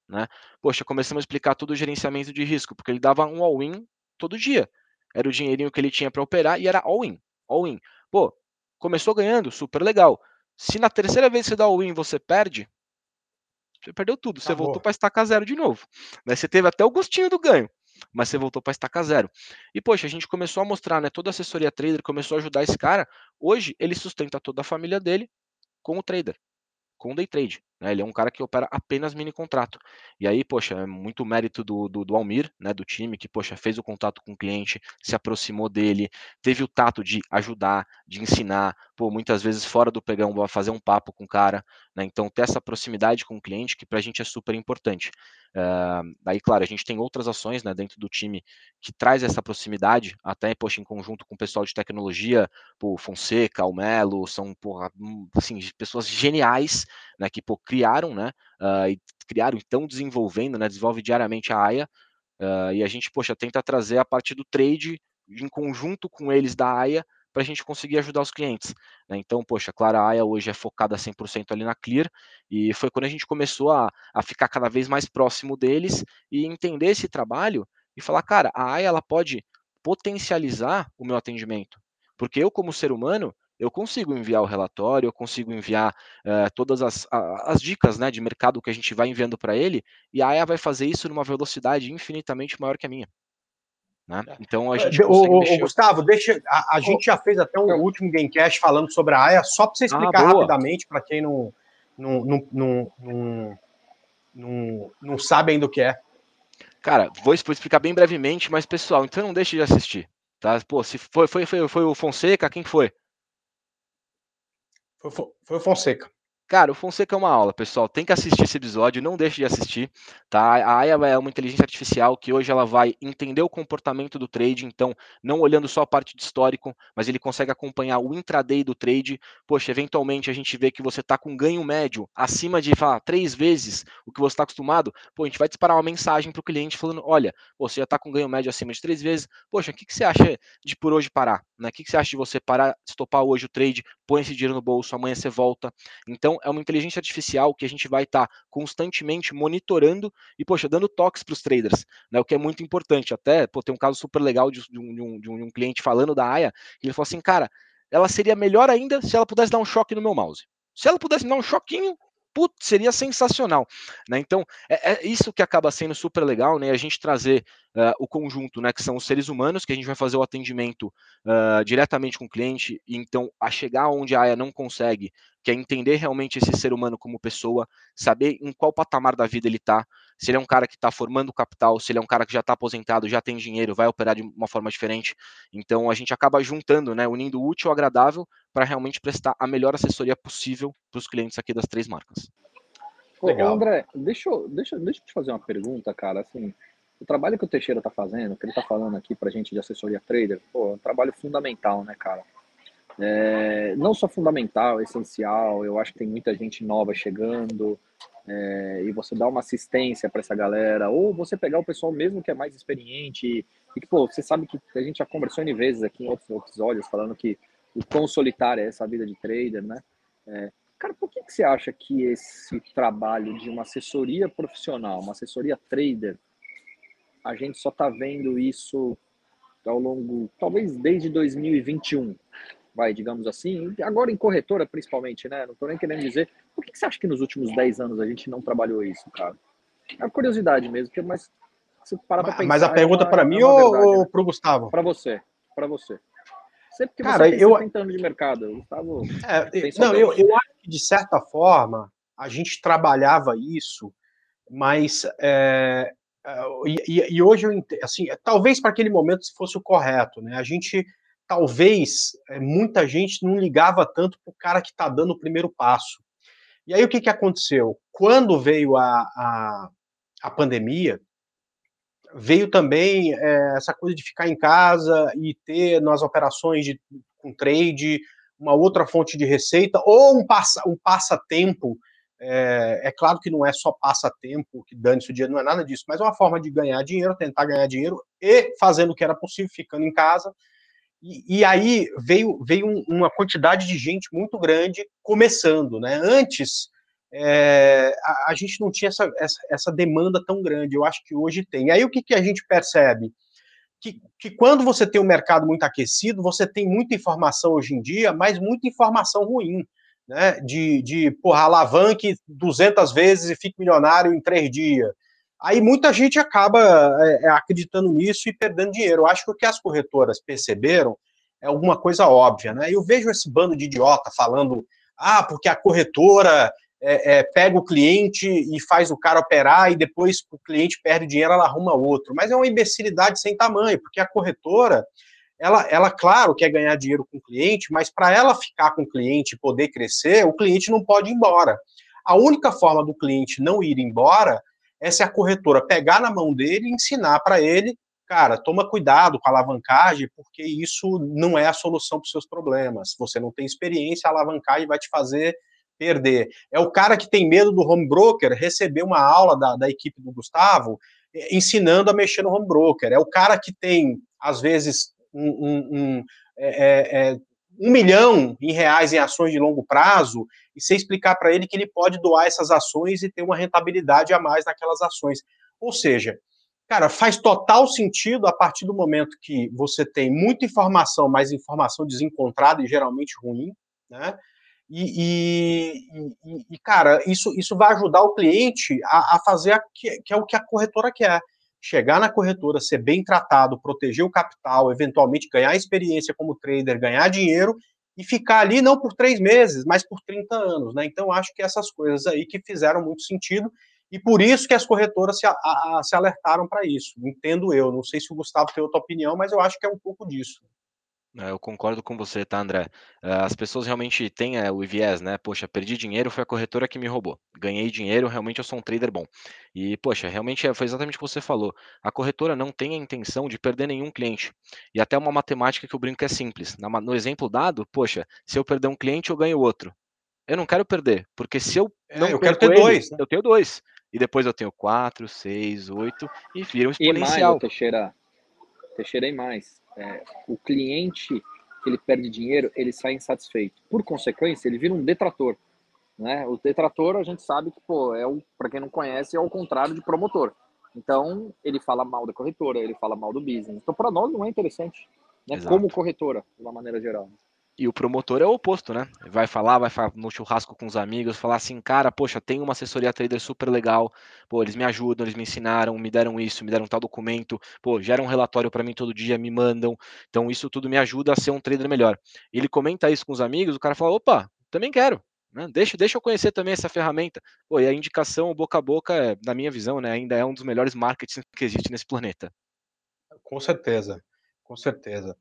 Né? Poxa, começamos a explicar todo o gerenciamento de risco, porque ele dava um all-in todo dia. Era o dinheirinho que ele tinha para operar e era all-in, all-in. Pô, começou ganhando, super legal. Se na terceira vez que você dá all-in você perde, você perdeu tudo. Você voltou para estacar zero de novo. Né? Você teve até o gostinho do ganho, mas você voltou para estacar zero. E, poxa, a gente começou a mostrar, né? Toda a assessoria trader começou a ajudar esse cara. Hoje, ele sustenta toda a família dele com o trader. com day trade. Né? Ele é um cara que opera apenas mini contrato. E aí, poxa, é muito mérito do, do, do, Almir, né, do time, que, poxa, fez o contato com o cliente, se aproximou dele, teve o tato de ajudar, de ensinar, pô, muitas vezes fora do pegão, fazer um papo com o cara, né? Então, ter essa proximidade com o cliente, que para a gente é super importante. Uh, aí, claro, a gente tem outras ações né, dentro do time que traz essa proximidade, até, poxa, em conjunto com o pessoal de tecnologia, pô, Fonseca, o Melo, são, porra, hum, assim, pessoas geniais, né, que, pô, criaram, né, uh, e criaram, estão desenvolvendo, né, desenvolve diariamente a AIA, uh, e a gente, poxa, tenta trazer a parte do trade em conjunto com eles da AIA para a gente conseguir ajudar os clientes. Né? Então, poxa, claro, a AIA hoje é focada 100% ali na Clear, e foi quando a gente começou a, a ficar cada vez mais próximo deles e entender esse trabalho e falar, cara, a AIA ela pode potencializar o meu atendimento, porque eu, como ser humano, eu consigo enviar o relatório, eu consigo enviar uh, todas as, as dicas né, de mercado que a gente vai enviando para ele, e a AIA vai fazer isso numa velocidade infinitamente maior que a minha. Né? É. Então a gente. O, o, Gustavo, deixa. A, a gente já fez até um último Gamecast falando sobre a AIA, só para você ah, explicar ah, rapidamente para quem não, não, não, não, não, não, não sabe ainda o que é. Cara, vou explicar bem brevemente, mas pessoal, então não deixe de assistir. Tá? Pô, se foi, foi, foi, foi o Fonseca, quem foi? Foi, foi o Fonseca. Cara, o Fonseca é uma aula, pessoal. Tem que assistir esse episódio, não deixe de assistir, tá? A AIA é uma inteligência artificial que hoje ela vai entender o comportamento do trade, então, não olhando só a parte de histórico, mas ele consegue acompanhar o intraday do trade. Poxa, eventualmente a gente vê que você está com ganho médio acima de, falar, três vezes o que você está acostumado, pô, a gente vai disparar uma mensagem para o cliente falando, olha, você já está com ganho médio acima de três vezes, poxa, o que, que você acha de por hoje parar? Né? O que, que você acha de você parar, estopar hoje o trade, põe esse dinheiro no bolso, amanhã você volta. Então, é uma inteligência artificial que a gente vai estar tá constantemente monitorando e, poxa, dando toques para os traders, né? O que é muito importante. Até, pô, tem um caso super legal de, de, um, de, um, de um cliente falando da AIA, ele falou assim, cara, ela seria melhor ainda se ela pudesse dar um choque no meu mouse. Se ela pudesse dar um choquinho, putz, seria sensacional. Né? Então, é, é, isso que acaba sendo super legal, né? A gente trazer uh, o conjunto, né? Que são os seres humanos, que a gente vai fazer o atendimento uh, diretamente com o cliente, e então a chegar onde a AIA não consegue, que é entender realmente esse ser humano como pessoa, saber em qual patamar da vida ele está, se ele é um cara que está formando capital, se ele é um cara que já está aposentado, já tem dinheiro, vai operar de uma forma diferente. Então a gente acaba juntando, né? Unindo o útil ao agradável para realmente prestar a melhor assessoria possível para os clientes aqui das três marcas. Ô, André, deixa eu, deixa, deixa eu te fazer uma pergunta, cara. Assim, o trabalho que o Teixeira está fazendo, que ele está falando aqui para gente de assessoria trader, pô, é um trabalho fundamental, né, cara? É, não só fundamental, essencial. Eu acho que tem muita gente nova chegando é, e você dá uma assistência para essa galera, ou você pegar o pessoal mesmo que é mais experiente e, e que, pô, você sabe que a gente já conversou N vezes aqui em outros episódios falando que o quão solitária é essa vida de trader, né? É, cara, por que, que você acha que esse trabalho de uma assessoria profissional, uma assessoria trader, a gente só está vendo isso ao longo, talvez desde 2021, vai, digamos assim, agora em corretora principalmente, né? Não estou nem querendo dizer. Por que, que você acha que nos últimos 10 anos a gente não trabalhou isso, cara? É uma curiosidade mesmo, porque, mas se parar para pensar. Mas a pergunta é para mim é ou, ou para o Gustavo? Para você, para você. Sempre que Cara, você eu... tem de mercado. Gustavo, é, não, eu, eu acho que de certa forma a gente trabalhava isso, mas é, é e, e, hoje eu assim, talvez para aquele momento fosse o correto, né? A gente talvez é, muita gente não ligava tanto para o cara que está dando o primeiro passo. E aí o que, que aconteceu? Quando veio a, a, a pandemia, veio também é, essa coisa de ficar em casa e ter nas operações de, com trade uma outra fonte de receita ou um, passa, um passatempo. É, é claro que não é só passatempo que dane-se o dia, não é nada disso, mas é uma forma de ganhar dinheiro, tentar ganhar dinheiro e fazendo o que era possível, ficando em casa. E, e aí veio, veio uma quantidade de gente muito grande começando, né? Antes é, a, a, gente não tinha essa, essa, essa, demanda tão grande, eu acho que hoje tem. Aí o que, que a gente percebe? Que, que quando você tem um mercado muito aquecido, você tem muita informação hoje em dia, mas muita informação ruim, né? De, de porra, alavanque 200 vezes e fique milionário em três dias. Aí muita gente acaba é, é, acreditando nisso e perdendo dinheiro. Eu acho que o que as corretoras perceberam é alguma coisa óbvia, né? Eu vejo esse bando de idiota falando, ah, porque a corretora é, é, pega o cliente e faz o cara operar e depois o cliente perde dinheiro, ela arruma outro. Mas é uma imbecilidade sem tamanho, porque a corretora, ela, ela claro, quer ganhar dinheiro com o cliente, mas para ela ficar com o cliente e poder crescer, o cliente não pode ir embora. A única forma do cliente não ir embora é se a corretora pegar na mão dele e ensinar para ele, cara, toma cuidado com a alavancagem, porque isso não é a solução para os seus problemas. Se você não tem experiência, a alavancagem vai te fazer perder. É o cara que tem medo do home broker receber uma aula da, da equipe do Gustavo eh, ensinando a mexer no home broker. É o cara que tem, às vezes, um, um, um, é, é, um milhão em reais em ações de longo prazo e você explicar para ele que ele pode doar essas ações e ter uma rentabilidade a mais naquelas ações. Ou seja, cara, faz total sentido a partir do momento que você tem muita informação, mas informação desencontrada e geralmente ruim, né? E, e, e, cara, isso, isso vai ajudar o cliente a, a fazer a, que, que, é o que a corretora quer. Chegar na corretora, ser bem tratado, proteger o capital, eventualmente ganhar experiência como trader, ganhar dinheiro e ficar ali não por três meses, mas por 30 anos. Né? Então, acho que essas coisas aí que fizeram muito sentido e por isso que as corretoras se, a, a, se alertaram para isso. Entendo eu. Não sei se o Gustavo tem outra opinião, mas eu acho que é um pouco disso. É, eu concordo com você, tá, André? Eh, as pessoas realmente têm é, o viés, né? Poxa, perdi dinheiro, foi a corretora que me roubou. Ganhei dinheiro, realmente eu sou um trader bom. E, poxa, realmente foi exatamente o que você falou. A corretora não tem a intenção de perder nenhum cliente. E até uma matemática que eu brinco é simples. No exemplo dado, poxa, se eu perder um cliente, eu ganho outro. Eu não quero perder, porque se eu não é, eu quero ter ele, dois, né? eu tenho dois. E depois eu tenho quatro, seis, oito, e vira um exponencial. E mais, Teixeira, Teixeira e mais é, o cliente que ele perde dinheiro, ele sai insatisfeito. Por consequência, ele vira um detrator. Né? O detrator, a gente sabe que, pô, é para quem não conhece, é o contrário de promotor. Então, ele fala mal da corretora, ele fala mal do business. Então, para nós não é interessante, né? como corretora, de uma maneira geral. E o promotor é o oposto, né? Vai falar, vai falar no churrasco com os amigos, falar assim, cara, poxa, tem uma assessoria trader super legal, pô, eles me ajudam, eles me ensinaram, me deram isso, me deram tal documento, pô, geram um relatório para mim todo dia, me mandam. Então isso tudo me ajuda a ser um trader melhor. Ele comenta isso com os amigos, o cara fala, opa, também quero. Né? Deixa, deixa eu conhecer também essa ferramenta. Pô, e a indicação boca a boca, é, na minha visão, né, ainda é um dos melhores marketings que existe nesse planeta. Com certeza, com certeza.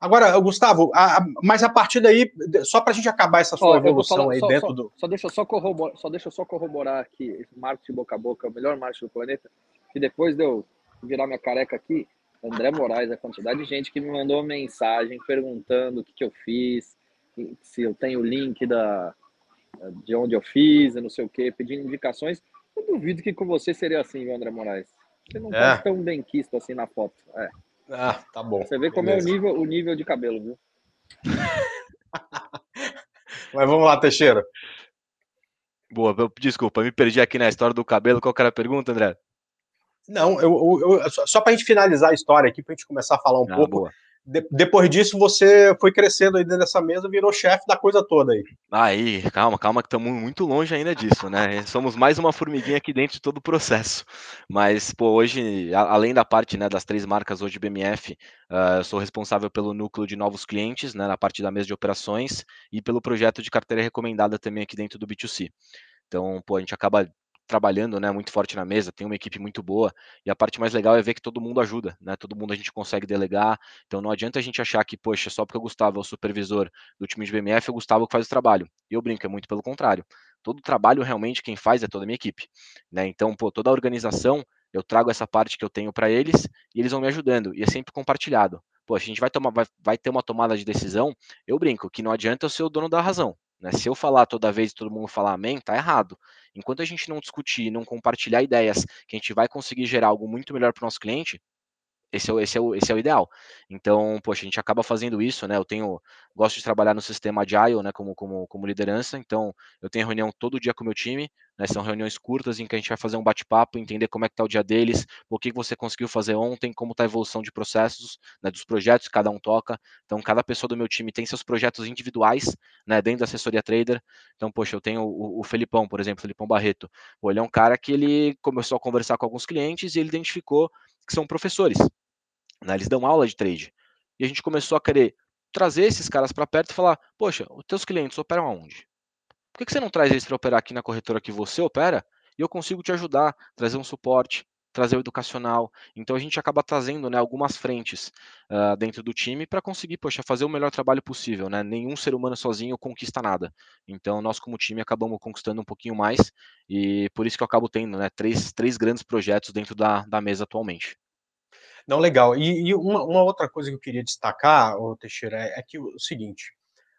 Agora, Gustavo, a, a, mas a partir daí, só para a gente acabar essa sua evolução falar, aí só, dentro só, do. Só deixa eu só corroborar, só deixa eu só corroborar aqui, marketing boca a boca, o melhor marketing do planeta, que depois de eu virar minha careca aqui, André Moraes, a quantidade de gente que me mandou mensagem perguntando o que, que eu fiz, se eu tenho o link da, de onde eu fiz, não sei o quê, pedindo indicações. Eu duvido que com você seria assim, viu, André Moraes? Você não é. tá tão bem quisto assim na foto. É. Ah, tá bom. Você vê como Beleza. é o nível, o nível de cabelo, viu? Mas vamos lá, Teixeira. Boa, desculpa, me perdi aqui na história do cabelo. Qual era a pergunta, André? Não, eu, eu, eu só para a gente finalizar a história aqui, para a gente começar a falar um ah, pouco. Boa de, depois disso, você foi crescendo aí dentro dessa mesa, virou chefe da coisa toda aí. Aí, calma, calma, que estamos muito longe ainda disso, né? Somos mais uma formiguinha aqui dentro de todo o processo. Mas, pô, hoje, além da parte né, das três marcas hoje BMF, uh, eu sou responsável pelo núcleo de novos clientes, né, na parte da mesa de operações, e pelo projeto de carteira recomendada também aqui dentro do B2C. Então, pô, a gente acaba trabalhando, né, muito forte na mesa, tem uma equipe muito boa, e a parte mais legal é ver que todo mundo ajuda, né, todo mundo a gente consegue delegar, então não adianta a gente achar que, poxa, só porque o Gustavo é o supervisor do time de BMF, é o Gustavo que faz o trabalho, e eu brinco, é muito pelo contrário, todo o trabalho realmente quem faz é toda a minha equipe, né, então, pô, toda a organização, eu trago essa parte que eu tenho para eles, e eles vão me ajudando, e é sempre compartilhado, pô, a gente vai, tomar, vai, vai ter uma tomada de decisão, eu brinco, que não adianta eu ser o dono da razão, né? Se eu falar toda vez e todo mundo falar amém, tá errado. Enquanto a gente não discutir, não compartilhar ideias que a gente vai conseguir gerar algo muito melhor para o nosso cliente, esse é, esse, é o, esse é o ideal. Então, poxa, a gente acaba fazendo isso, né? Eu tenho, gosto de trabalhar no sistema Agile, né? Como, como, como liderança. Então, eu tenho reunião todo dia com o meu time, né? São reuniões curtas em que a gente vai fazer um bate-papo, entender como é que tá o dia deles, o que você conseguiu fazer ontem, como tá a evolução de processos, né? Dos projetos que cada um toca. Então, cada pessoa do meu time tem seus projetos individuais, né? Dentro da assessoria trader. Então, poxa, eu tenho o, o Felipão, por exemplo, Felipão Barreto. Pô, ele é um cara que ele começou a conversar com alguns clientes e ele identificou que são professores. Né? Eles dão aula de trade. E a gente começou a querer trazer esses caras para perto e falar: Poxa, os teus clientes operam aonde? Por por que você não traz eles para operar aqui na corretora que você opera? E eu consigo te ajudar, trazer um suporte, trazer o educacional. Então a gente acaba trazendo né, algumas frentes uh, dentro do time para conseguir, poxa, fazer o melhor trabalho possível. Né? Nenhum ser humano sozinho conquista nada. Então nós como time acabamos conquistando um pouquinho mais e por isso que eu acabo tendo né, três, três grandes projetos dentro da, da mesa atualmente. Não, legal. E, e uma, uma, outra coisa que eu queria destacar, ô, Teixeira, é, é que o, seguinte,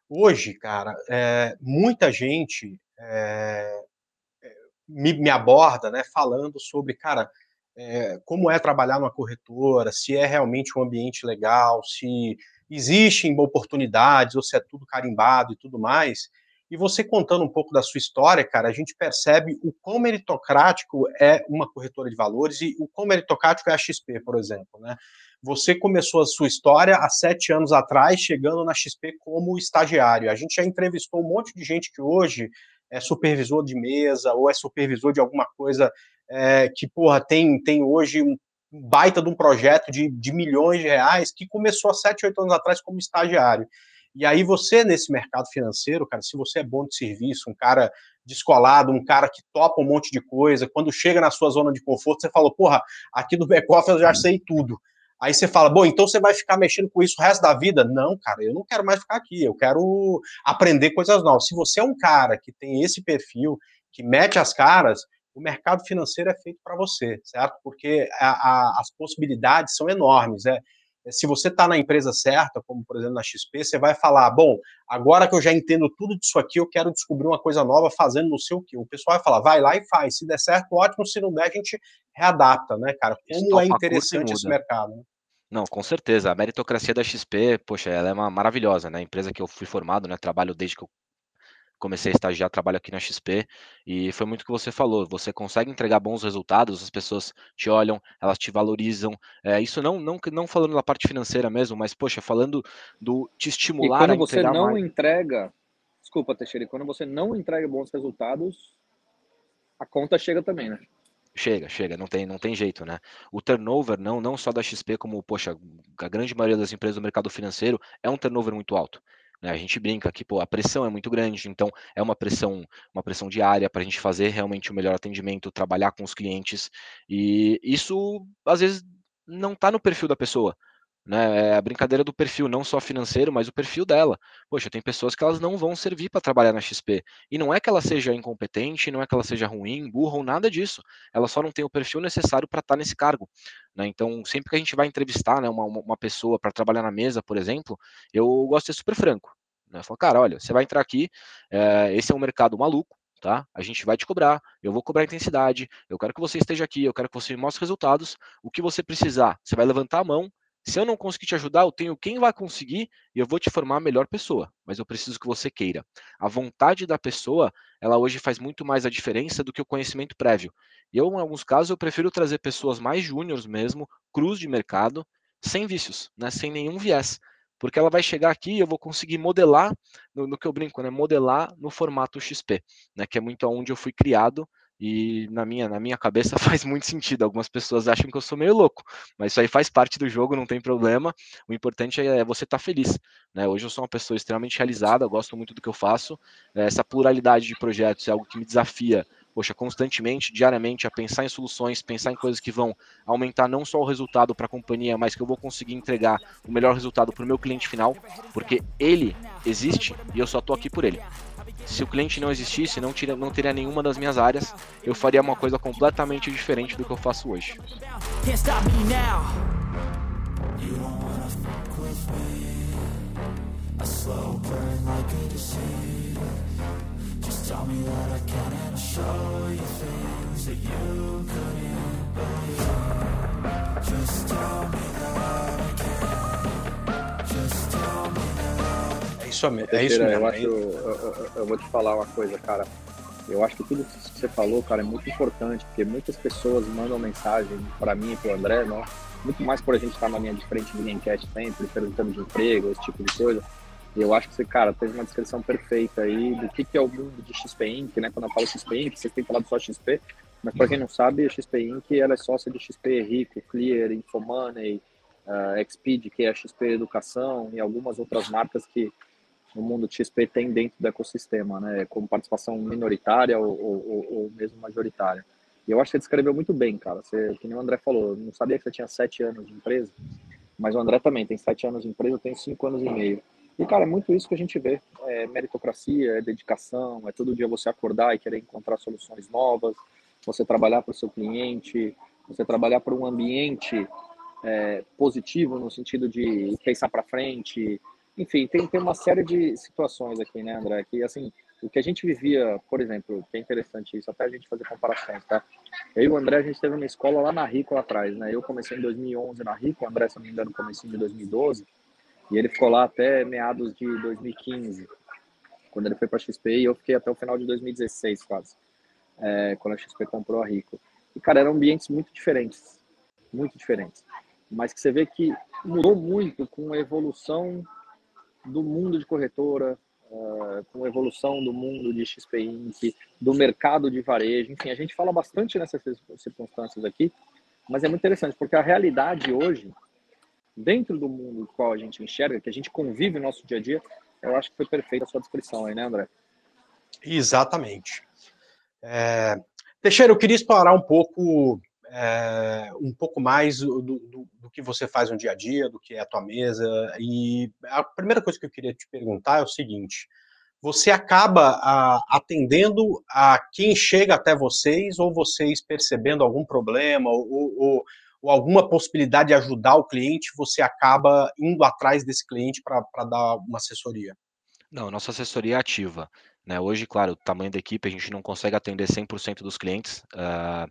hoje, cara, é, muita gente é, me, me, aborda, né, falando sobre, cara, é, como é trabalhar numa corretora, se é realmente um ambiente legal, se existem oportunidades ou se é tudo carimbado e tudo mais. E você contando um pouco da sua história, cara, a gente percebe o quão meritocrático é uma corretora de valores e o quão meritocrático é a XP, por exemplo, né? Você começou a sua história há sete anos atrás, chegando na XP como estagiário. A gente já entrevistou um monte de gente que hoje é supervisor de mesa ou é supervisor de alguma coisa é, que, porra, tem, tem hoje um baita de um projeto de, de milhões de reais que começou há 7, 8 anos atrás como estagiário. E aí você, nesse mercado financeiro, cara, se você é bom de serviço, um cara descolado, um cara que topa um monte de coisa, quando chega na sua zona de conforto, você fala, porra, aqui do back-office eu já sei tudo. Aí você fala, bom, então você vai ficar mexendo com isso o resto da vida? Não, cara, eu não quero mais ficar aqui, eu quero aprender coisas novas. Se você é um cara que tem esse perfil, que mete as caras, o mercado financeiro é feito para você, certo? Porque a, a, as possibilidades são enormes. É, é se você está na empresa certa, como por exemplo na XP, você vai falar: bom, agora que eu já entendo tudo disso aqui, eu quero descobrir uma coisa nova fazendo não sei o que. O pessoal vai falar: vai lá e faz. Se der certo, ótimo. Se não der, a gente readapta, né, cara? Como é interessante esse mercado. Né? Não, com certeza. A meritocracia da XP, poxa, ela é uma maravilhosa, né? A empresa que eu fui formado, né? Trabalho desde que eu comecei a estagiar, trabalho aqui na XP, e foi muito o que você falou, você consegue entregar bons resultados, as pessoas te olham, elas te valorizam, é, isso não, não, não falando da parte financeira mesmo, mas, poxa, falando do te estimular e quando você não mais... entrega, desculpa, Teixeira, quando você não entrega bons resultados, a conta chega também, né? Chega, chega, não tem, não tem jeito, né? O turnover, não, não só da XP, como, poxa, a grande maioria das empresas do mercado financeiro é um turnover muito alto. Né? A gente brinca que pô, a pressão é muito grande, então é uma pressão, uma pressão diária para a gente fazer realmente o melhor atendimento, trabalhar com os clientes, e isso às vezes não está no perfil da pessoa. Né? É a brincadeira do perfil, não só financeiro, mas o perfil dela. Poxa, tem pessoas que elas não vão servir para trabalhar na XP. E não é que ela seja incompetente, não é que ela seja ruim, burra ou nada disso. Ela só não tem o perfil necessário para estar tá nesse cargo. Né? Então, sempre que a gente vai entrevistar né, uma, uma pessoa para trabalhar na mesa, por exemplo, eu gosto de ser super franco. Né? Falo, cara, olha, você vai entrar aqui, é, esse é um mercado maluco, tá? A gente vai te cobrar, eu vou cobrar intensidade, eu quero que você esteja aqui, eu quero que você me mostre resultados, o que você precisar, você vai levantar a mão, se eu não conseguir te ajudar, eu tenho quem vai conseguir e eu vou te formar a melhor pessoa, mas eu preciso que você queira. A vontade da pessoa, ela hoje faz muito mais a diferença do que o conhecimento prévio. E eu, em alguns casos, eu prefiro trazer pessoas mais júniores mesmo, cruz de mercado, sem vícios, né, sem nenhum viés porque ela vai chegar aqui e eu vou conseguir modelar, no, no, que eu brinco, né, modelar no formato XP, né, que é muito onde eu fui criado e na minha, na minha cabeça faz muito sentido. Algumas pessoas acham que eu sou meio louco, mas isso aí faz parte do jogo, não tem problema. O importante é, é você estar tá feliz. Né? Hoje eu sou uma pessoa extremamente realizada, gosto muito do que eu faço. Essa pluralidade de projetos é algo que me desafia poxa, constantemente, diariamente, a pensar em soluções, pensar em coisas que vão aumentar não só o resultado para a companhia, mas que eu vou conseguir entregar o melhor resultado para o meu cliente final, porque ele existe e eu só estou aqui por ele. Se o cliente não existisse, não, tira, não teria nenhuma das minhas áreas, eu faria uma coisa completamente diferente do que eu faço hoje. Just tell me isso mesmo, é isso mesmo. Eu, acho, eu, eu, vou te falar uma coisa, cara. Eu acho que tudo que você falou, cara, é muito importante, porque muitas pessoas mandam mensagem para mim e para o André, não? muito mais por a gente estar na linha de frente do Gamecast sempre, perguntando de emprego, esse tipo de coisa. E eu acho que você, cara, teve uma descrição perfeita aí do que, que é o mundo de XP Inc., né? Quando eu falo XP Inc., vocês têm falado só XP, mas para quem não sabe, a XP Inc. ela é sócia de XP Rico, Clear, Infomoney, uh, Xpeed, que é a XP Educação e algumas outras marcas que, o mundo XP tem dentro do ecossistema, né? Como participação minoritária ou, ou, ou mesmo majoritária. E eu acho que você descreveu muito bem, cara. Você, que nem o André falou, não sabia que você tinha sete anos de empresa, mas o André também tem sete anos de empresa, eu tenho cinco anos e meio. E, cara, é muito isso que a gente vê. É meritocracia, é dedicação, é todo dia você acordar e querer encontrar soluções novas, você trabalhar para o seu cliente, você trabalhar para um ambiente é, positivo no sentido de pensar para frente. Enfim, tem, tem uma série de situações aqui, né, André? Que, assim, o que a gente vivia, por exemplo, que é interessante isso, até a gente fazer comparações, tá? Eu e o André, a gente teve uma escola lá na Rico lá atrás, né? Eu comecei em 2011 na Rico, o André, se não me engano, comecei em 2012, e ele ficou lá até meados de 2015, quando ele foi para a XP, e eu fiquei até o final de 2016, quase, é, quando a XP comprou a Rico. E, cara, eram ambientes muito diferentes, muito diferentes, mas que você vê que mudou muito com a evolução do mundo de corretora, uh, com a evolução do mundo de XP Inc., do mercado de varejo, enfim, a gente fala bastante nessas circunstâncias aqui, mas é muito interessante, porque a realidade hoje, dentro do mundo no qual a gente enxerga, que a gente convive no nosso dia a dia, eu acho que foi perfeita a sua descrição aí, né, André? Exatamente. É... Teixeira, eu queria explorar um pouco é, um pouco mais do, do, do, que você faz no dia a dia, do que é a tua mesa. E a primeira coisa que eu queria te perguntar é o seguinte: você acaba a, atendendo a quem chega até vocês, ou vocês percebendo algum problema, ou, ou, ou alguma possibilidade de ajudar o cliente, você acaba indo atrás desse cliente para dar uma assessoria? Não, nossa assessoria é ativa. Né? Hoje, claro, o tamanho da equipe, a gente não consegue atender 100% dos clientes, uh,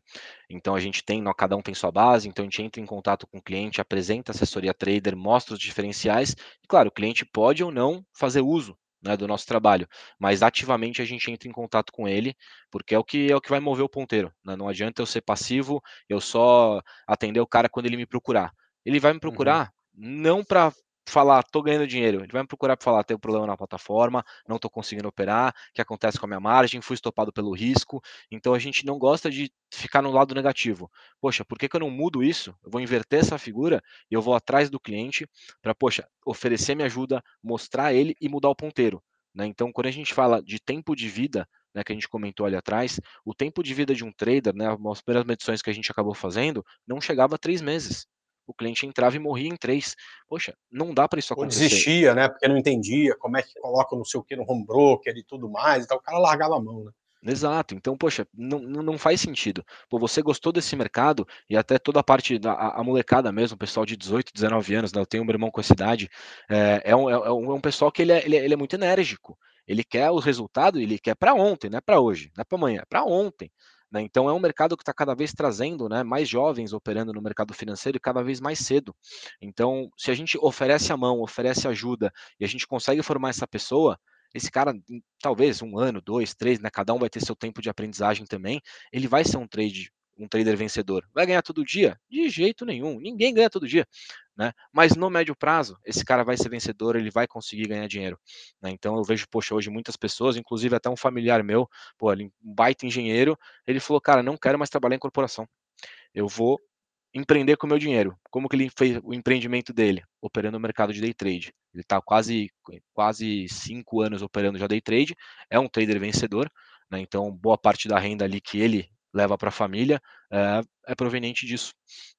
então a gente tem, cada um tem sua base, então a gente entra em contato com o cliente, apresenta a assessoria trader, mostra os diferenciais, e claro, o cliente pode ou não fazer uso né, do nosso trabalho, mas ativamente a gente entra em contato com ele, porque é o que é o que vai mover o ponteiro. Né? Não adianta eu ser passivo, eu só atender o cara quando ele me procurar. Ele vai me uhum. procurar uhum. não para falar, tô ganhando dinheiro, ele vai me procurar para falar, tem um problema na plataforma, não tô conseguindo operar, o que acontece com a minha margem, fui estopado pelo risco. Então a gente não gosta de ficar no lado negativo. Poxa, por que, que eu não mudo isso? Eu vou inverter essa figura e eu vou atrás do cliente para, poxa, oferecer minha ajuda, mostrar ele e mudar o ponteiro. Né? Então, quando a gente fala de tempo de vida, né, que a gente comentou ali atrás, o tempo de vida de um trader, né, as primeiras medições que a gente acabou fazendo, não chegava a três meses o cliente entrava e morria em três. Poxa, não dá para isso acontecer. Ou desistia, né? Porque não entendia como é que coloca não sei o que no home broker e tudo mais, então o cara largava a mão, né? Exato, então, poxa, não, não faz sentido. Pô, você gostou desse mercado e até toda a parte da a, molecada mesmo, pessoal de 18, 19 anos, né? Eu tenho um irmão com essa idade, é, é, um, é, um, é um pessoal que ele é, ele é, ele é muito enérgico. Ele quer o resultado, ele quer para ontem, não é para hoje, não é para amanhã, é para ontem. Né? Então é um mercado que está cada vez trazendo né, mais jovens operando no mercado financeiro e cada vez mais cedo. Então, se a gente oferece a mão, oferece ajuda e a gente consegue formar essa pessoa, esse cara, talvez um ano, dois, três, né, cada um vai ter seu tempo de aprendizagem também, ele vai ser um trade um trader vencedor. Vai ganhar todo dia? De jeito nenhum. Ninguém ganha todo dia. Né? Mas no médio prazo, esse cara vai ser vencedor, ele vai conseguir ganhar dinheiro. Né? Então eu vejo, poxa, hoje muitas pessoas, inclusive até um familiar meu, pô, ele, um baita engenheiro, ele falou, cara, não quero mais trabalhar em corporação. Eu vou empreender com o meu dinheiro. Como que ele fez o empreendimento dele? Operando no mercado de day trade. Ele está quase, quase cinco anos operando já day trade, é um trader vencedor, né? então boa parte da renda ali que ele leva para a família é, é proveniente disso.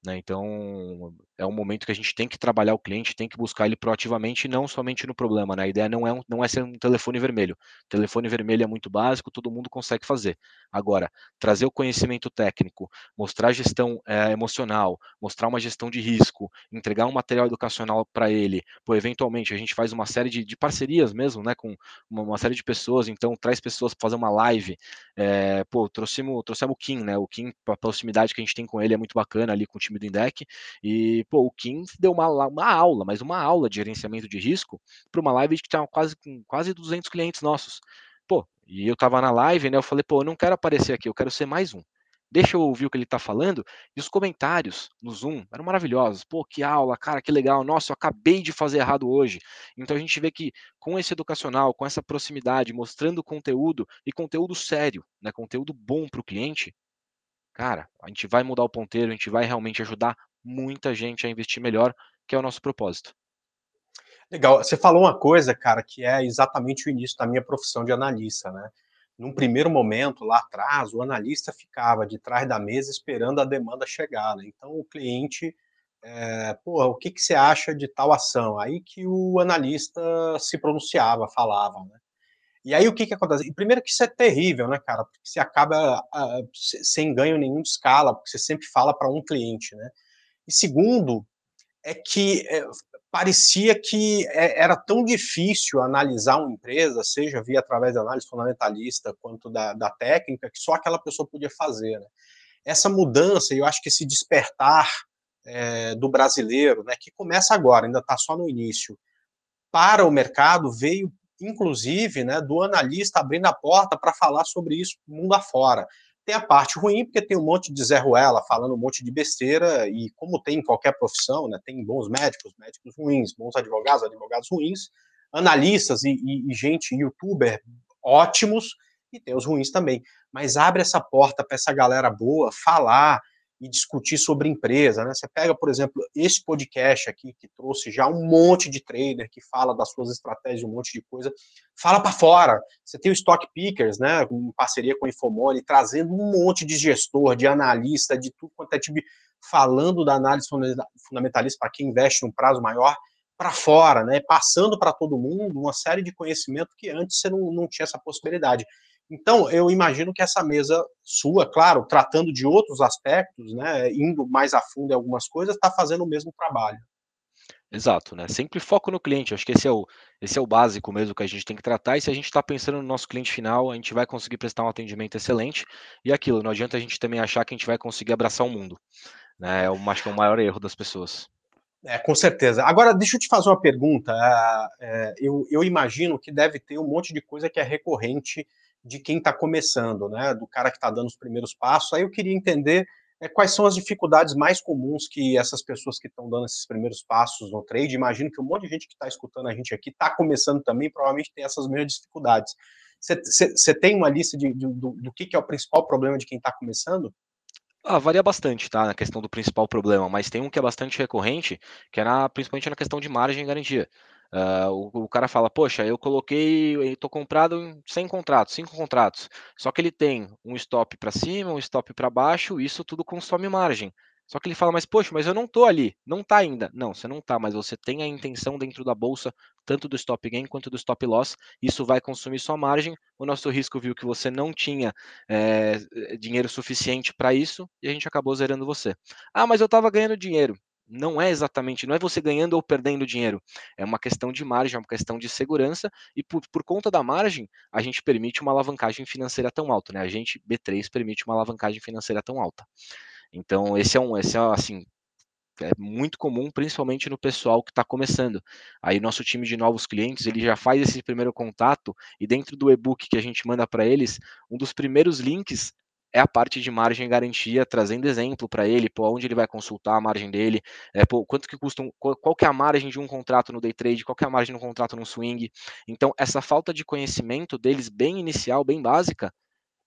Né? Então, é um momento que a gente tem que trabalhar o cliente, tem que buscar ele proativamente, não somente no problema. Né? A ideia não é, um, não é ser um telefone vermelho. telefone vermelho é muito básico, todo mundo consegue fazer. Agora, trazer o conhecimento técnico, mostrar gestão é, emocional, mostrar uma gestão de risco, entregar um material educacional para ele, pô, eventualmente a gente faz uma série de, de parcerias mesmo, né, com uma, uma, série de pessoas, então traz pessoas para fazer uma live, é, pô, trouxemos, trouxemos o Kim, né, o Kim, a proximidade que a gente tem com ele é muito bacana ali com o time do Indec, e, pô, o Kim deu uma, uma aula, mas uma aula de gerenciamento de risco para uma live que tinha quase, quase 200 clientes nossos. Pô, e eu tava na live, né, eu falei, pô, eu não quero aparecer aqui, eu quero ser mais um deixa eu ouvir o que ele está falando. E os comentários no Zoom eram maravilhosos. Pô, que aula, cara, que legal. Nossa, eu acabei de fazer errado hoje. Então a gente vê que com esse educacional, com essa proximidade, mostrando conteúdo e conteúdo sério, né, conteúdo bom para o cliente, cara, a gente vai mudar o ponteiro, a gente vai realmente ajudar muita gente a investir melhor, que é o nosso propósito. Legal. Você falou uma coisa, cara, que é exatamente o início da minha profissão de analista, né? Num primeiro momento, lá atrás, o analista ficava de trás da mesa esperando a demanda chegar, né? Então o cliente, é, pô, o que, que você acha de tal ação? Aí que o analista se pronunciava, falava, né? E aí o que que acontece? Primeiro que isso é terrível, né, cara? Porque você acaba uh, sem ganho nenhum de escala, porque você sempre fala para um cliente, né? E segundo, é que é, parecia que é, era tão difícil analisar uma empresa, seja via através da análise fundamentalista quanto da, da técnica, que só aquela pessoa podia fazer. Né? Essa mudança, eu acho que esse despertar é, do brasileiro, né, que começa agora, ainda está só no início, para o mercado veio inclusive, né, do analista abrindo a porta para falar sobre isso mundo afora. Tem a parte ruim, porque tem um monte de Zé Ruela falando um monte de besteira, e como tem em qualquer profissão, né, tem bons médicos, médicos ruins, bons advogados, advogados ruins, analistas e, e, e gente, youtuber ótimos, e tem os ruins também. Mas abre essa porta para essa galera boa falar, e discutir sobre empresa, né? Você pega, por exemplo, esse podcast aqui que trouxe já um monte de trader que fala das suas estratégias, um monte de coisa, fala para fora. Você tem o Stock Pickers, né, em parceria com a Infomone, trazendo um monte de gestor, de analista, de tudo quanto é tipo, falando da análise fundamentalista para quem investe um prazo maior para fora, né, passando para todo mundo uma série de conhecimento que antes você não, não tinha essa possibilidade. Então, eu imagino que essa mesa sua, claro, tratando de outros aspectos, né, indo mais a fundo em algumas coisas, está fazendo o mesmo trabalho. Exato, né? Sempre foco no cliente. Acho que esse é o, esse é o básico mesmo que a gente tem que tratar. E se a gente está pensando no nosso cliente final, a gente vai conseguir prestar um atendimento excelente. E aquilo, não adianta a gente também achar que a gente vai conseguir abraçar o mundo. Né? Eu acho que é o maior erro das pessoas. É, com certeza. Agora, deixa eu te fazer uma pergunta. É, eu, eu imagino que deve ter um monte de coisa que é recorrente de quem está começando, né? Do cara que está dando os primeiros passos. Aí eu queria entender é, quais são as dificuldades mais comuns que essas pessoas que estão dando esses primeiros passos no trade. Imagino que um monte de gente que está escutando a gente aqui está começando também, provavelmente tem essas mesmas dificuldades. Você tem uma lista de, de, do, do que, que é o principal problema de quem está começando? Ah, varia bastante, tá? Na questão do principal problema, mas tem um que é bastante recorrente, que é na, principalmente na questão de margem e garantia. Uh, o, o, cara fala, poxa, eu coloquei, tô comprado em 100 contratos, 5 contratos, só que ele tem um stop para cima, um stop para baixo, isso tudo consome margem. Só que ele fala, mas poxa, mas eu não tô ali, não tá ainda. Não, você não tá, mas você tem a intenção dentro da bolsa, tanto do stop gain quanto do stop loss, isso vai consumir sua margem. O nosso risco viu que você não tinha é, dinheiro suficiente para isso e a gente acabou zerando você. Ah, mas eu estava ganhando dinheiro não é exatamente, não é você ganhando ou perdendo dinheiro, é uma questão de margem, é uma questão de segurança, e por, por conta da margem, a gente permite uma alavancagem financeira tão alta, né? A gente, B3, permite uma alavancagem financeira tão alta. Então, esse é um, esse é assim, é muito comum, principalmente no pessoal que está começando. Aí nosso time de novos clientes, ele já faz esse primeiro contato e dentro do e-book que a gente manda para eles, um dos primeiros links é a parte de margem e garantia, trazendo exemplo para ele, pô, onde ele vai consultar a margem dele, é, pô, quanto que custa, um, qual, qual, que é a margem de um contrato no day trade, qual que é a margem de um contrato no swing. Então, essa falta de conhecimento deles, bem inicial, bem básica,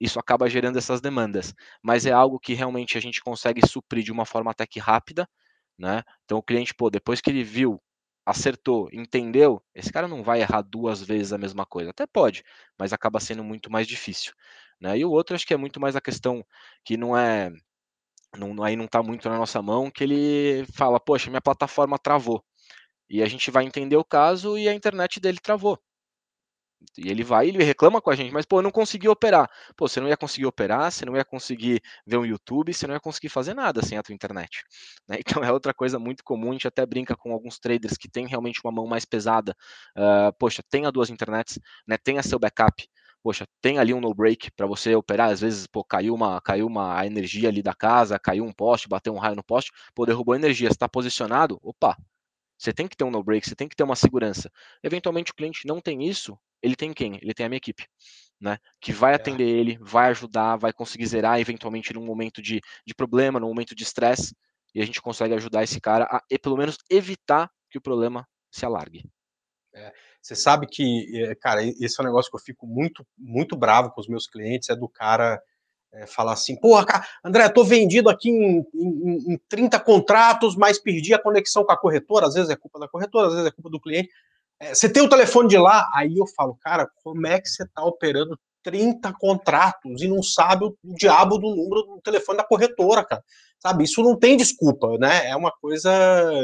isso acaba gerando essas demandas. Mas é algo que realmente a gente consegue suprir de uma forma até que rápida, né? Então, o cliente, pô, depois que ele viu acertou, entendeu, esse cara não vai errar duas vezes a mesma coisa. Até pode, mas acaba sendo muito mais difícil. Né? E o outro acho que é muito mais a questão que não é. Não, aí não está muito na nossa mão, que ele fala, poxa, minha plataforma travou. E a gente vai entender o caso e a internet dele travou. E ele vai, ele reclama com a gente, mas pô, eu não consegui operar. Pô, você não ia conseguir operar, você não ia conseguir ver um YouTube, você não ia conseguir fazer nada sem a tua internet. Né? Então é outra coisa muito comum, a gente até brinca com alguns traders que têm realmente uma mão mais pesada. Uh, poxa, tenha duas internets, né? tenha seu backup. Poxa, tem ali um no break para você operar. Às vezes, pô, caiu uma, caiu uma energia ali da casa, caiu um poste, bateu um raio no poste, pô, derrubou a energia. Está posicionado, opa, você tem que ter um no break, você tem que ter uma segurança. Eventualmente o cliente não tem isso, ele tem quem? Ele tem a minha equipe, né? Que vai é. atender ele, vai ajudar, vai conseguir zerar eventualmente num momento de, de problema, num momento de estresse, e a gente consegue ajudar esse cara a, e pelo menos evitar que o problema se alargue. É, você sabe que, é, cara, esse é um negócio que eu fico muito, muito bravo com os meus clientes, é do cara é, falar assim, porra, André, tô vendido aqui em, em, em 30 contratos, mas perdi a conexão com a corretora, às vezes é culpa da corretora, às vezes é culpa do cliente. É, você tem o telefone de lá, aí eu falo, cara, como é que você está operando 30 contratos e não sabe o diabo do número do telefone da corretora, cara? Sabe, isso não tem desculpa, né? É uma coisa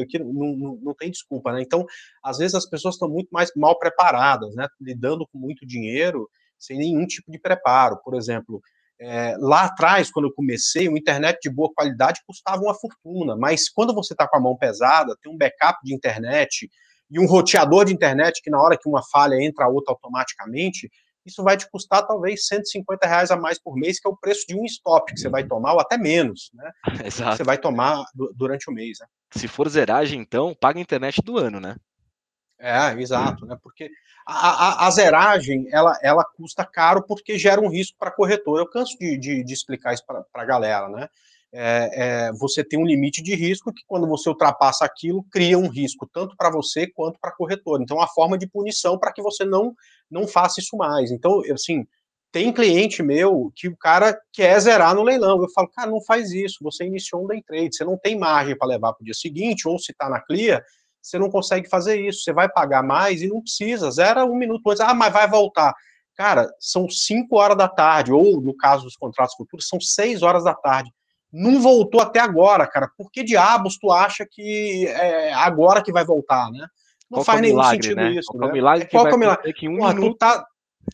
que não, não, não tem desculpa, né? Então, às vezes as pessoas estão muito mais mal preparadas, né? Lidando com muito dinheiro sem nenhum tipo de preparo. Por exemplo, é, lá atrás, quando eu comecei, uma internet de boa qualidade custava uma fortuna, mas quando você está com a mão pesada, tem um backup de internet e um roteador de internet que na hora que uma falha entra a outra automaticamente, isso vai te custar talvez 150 reais a mais por mês, que é o preço de um stop que você vai tomar, ou até menos, né? Exato. Você vai tomar durante o mês. Né? Se for zeragem, então, paga a internet do ano, né? É, exato, né? Porque a, a, a, zeragem ela, ela custa caro porque gera um risco para corretor. Eu canso de, de, de explicar isso para a galera, né? É, é, você tem um limite de risco que, quando você ultrapassa aquilo, cria um risco tanto para você quanto para a corretora. Então, é uma forma de punição para que você não, não faça isso mais. Então, assim, tem cliente meu que o cara quer zerar no leilão. Eu falo, cara, não faz isso. Você iniciou um day trade, você não tem margem para levar para o dia seguinte, ou se está na clear, você não consegue fazer isso. Você vai pagar mais e não precisa. Zera um minuto antes. Ah, mas vai voltar. Cara, são 5 horas da tarde, ou no caso dos contratos futuros, são 6 horas da tarde não voltou até agora, cara. Por que diabos tu acha que é agora que vai voltar, né? Não Qual faz é nenhum milagre, sentido né? isso, Qual né? milagre que Qual vai é milagre? Que um Porra, minuto... tu, tá,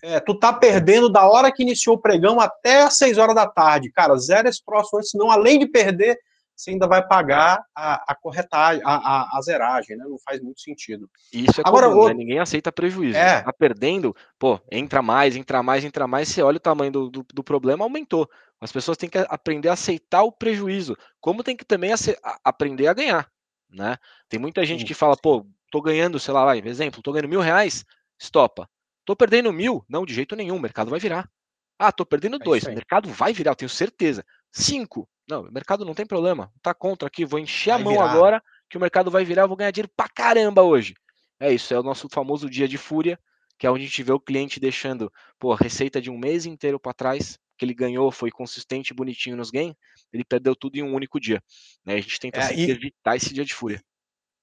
é, tu tá perdendo da hora que iniciou o pregão até as 6 horas da tarde. Cara, zero esse próximo, senão além de perder, você ainda vai pagar a, a corretagem, a, a, a, zeragem, né? Não faz muito sentido. Isso é Agora, comum, o... né? Ninguém aceita prejuízo. É. Tá perdendo, pô, entra mais, entra mais, entra mais, você olha o tamanho do, do, do problema, aumentou. As pessoas têm que aprender a aceitar o prejuízo, como tem que também a, aprender a ganhar, né? Tem muita gente que fala, pô, tô ganhando, sei lá, vai, exemplo, tô ganhando mil reais, estopa. Tô perdendo mil? Não, de jeito nenhum, o mercado vai virar. Ah, tô perdendo é dois, o mercado vai virar, eu tenho certeza. Cinco, não, o mercado não tem problema, tá contra aqui, vou encher vai a mão virar. agora que o mercado vai virar, eu vou ganhar dinheiro pra caramba hoje. É isso, é o nosso famoso dia de fúria, que é onde a gente vê o cliente deixando, pô, receita de um mês inteiro para trás, que ele ganhou foi consistente e bonitinho nos games, ele perdeu tudo em um único dia. Né? A gente tenta é, e, evitar esse dia de fúria.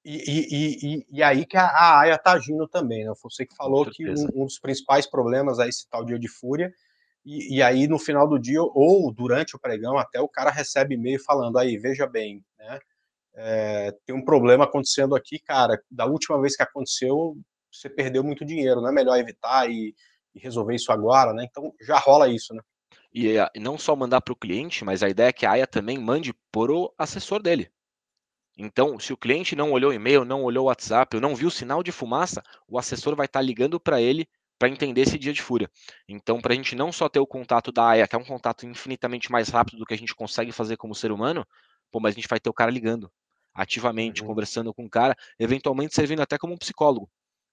E, e, e, aí que a, a AIA está agindo também, né? Você que falou que um, um, dos principais problemas é esse tal dia de fúria, e, e, aí no final do dia, ou durante o pregão, até o cara recebe e-mail falando, aí, veja bem, né? É, tem um problema acontecendo aqui, cara, da última vez que aconteceu, você perdeu muito dinheiro, não é melhor evitar e, e resolver isso agora, né? Então já rola isso, né? E, e não só mandar para o cliente, mas a ideia é que a AIA também mande para o assessor dele. Então, se o cliente não olhou o e-mail, não olhou o WhatsApp, não viu sinal de fumaça, o assessor vai estar tá ligando para ele para entender esse dia de fúria. Então, para a gente não só ter o contato da AIA, que é um contato infinitamente mais rápido do que a gente consegue fazer como ser humano, pô, mas a gente vai ter o cara ligando ativamente, uhum. conversando com o cara, eventualmente servindo até como um psicólogo,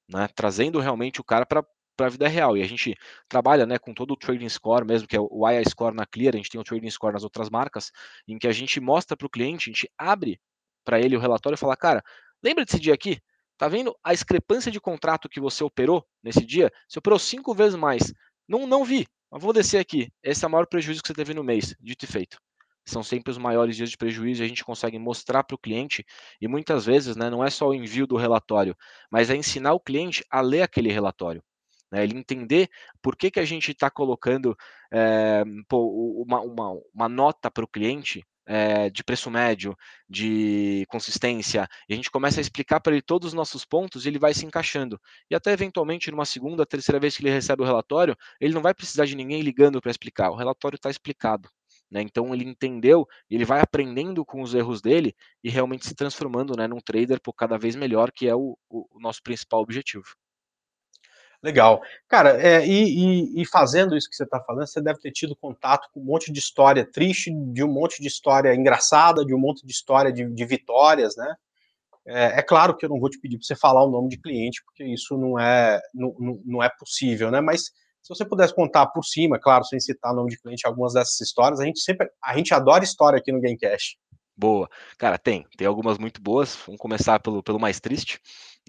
né? Trazendo realmente o cara para para a vida real. E a gente trabalha né, com todo o trading score mesmo, que é o IA score na Clear, a gente tem o trading score nas outras marcas, em que a gente mostra para o cliente, a gente abre para ele o relatório e fala, cara, lembra desse dia aqui? Tá vendo a discrepância de contrato que você operou nesse dia? Você operou cinco vezes mais. Não, não vi, mas vou descer aqui. Esse é o maior prejuízo que você teve no mês, dito e feito. São sempre os maiores dias de prejuízo e a gente consegue mostrar para o cliente, e muitas vezes né, não é só o envio do relatório, mas é ensinar o cliente a ler aquele relatório né? Ele entender por que, que a gente está colocando é, pô, uma, uma, uma nota para o cliente é, de preço médio, de consistência, e a gente começa a explicar para ele todos os nossos pontos e ele vai se encaixando. E até eventualmente, numa segunda, terceira vez que ele recebe o relatório, ele não vai precisar de ninguém ligando para explicar, o relatório está explicado. Né? Então ele entendeu, ele vai aprendendo com os erros dele e realmente se transformando né, num trader por cada vez melhor, que é o, o nosso principal objetivo. Legal. Cara, é, e, e, e, fazendo isso que você está falando, você deve ter tido contato com um monte de história triste, de um monte de história engraçada, de um monte de história de, de vitórias, né? É, é, claro que eu não vou te pedir para você falar o nome de cliente, porque isso não é, não, não é possível, né? Mas se você pudesse contar por cima, claro, sem citar o nome de cliente, algumas dessas histórias, a gente sempre, a gente adora história aqui no Gamecast. Boa. Cara, tem. Tem algumas muito boas. Vamos começar pelo, pelo mais triste.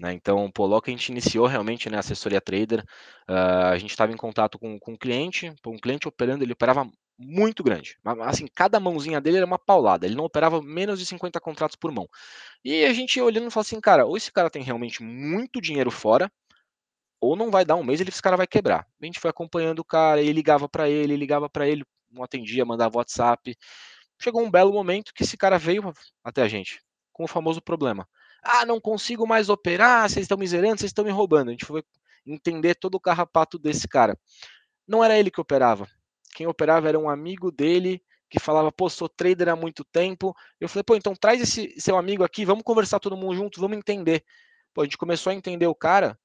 Né? Então, logo que a gente iniciou realmente né, a assessoria trader, uh, a gente estava em contato com, com um cliente, um cliente operando, ele operava muito grande. Assim, cada mãozinha dele era uma paulada. Ele não operava menos de 50 contratos por mão. E a gente olhando e falou assim, cara, ou esse cara tem realmente muito dinheiro fora, ou não vai dar um mês, ele, esse cara vai quebrar. A gente foi acompanhando o cara, ele ligava para ele, ligava para ele, não atendia, mandava WhatsApp. Chegou um belo momento que esse cara veio até a gente, com o famoso problema. Ah, não consigo mais operar, vocês estão me zerando, vocês estão me roubando. A gente foi entender todo o carrapato desse cara. Não era ele que operava. Quem operava era um amigo dele que falava, pô, sou trader há muito tempo. Eu falei, pô, então traz esse seu amigo aqui, vamos conversar todo mundo junto, vamos entender. Pô, a gente começou a entender o cara.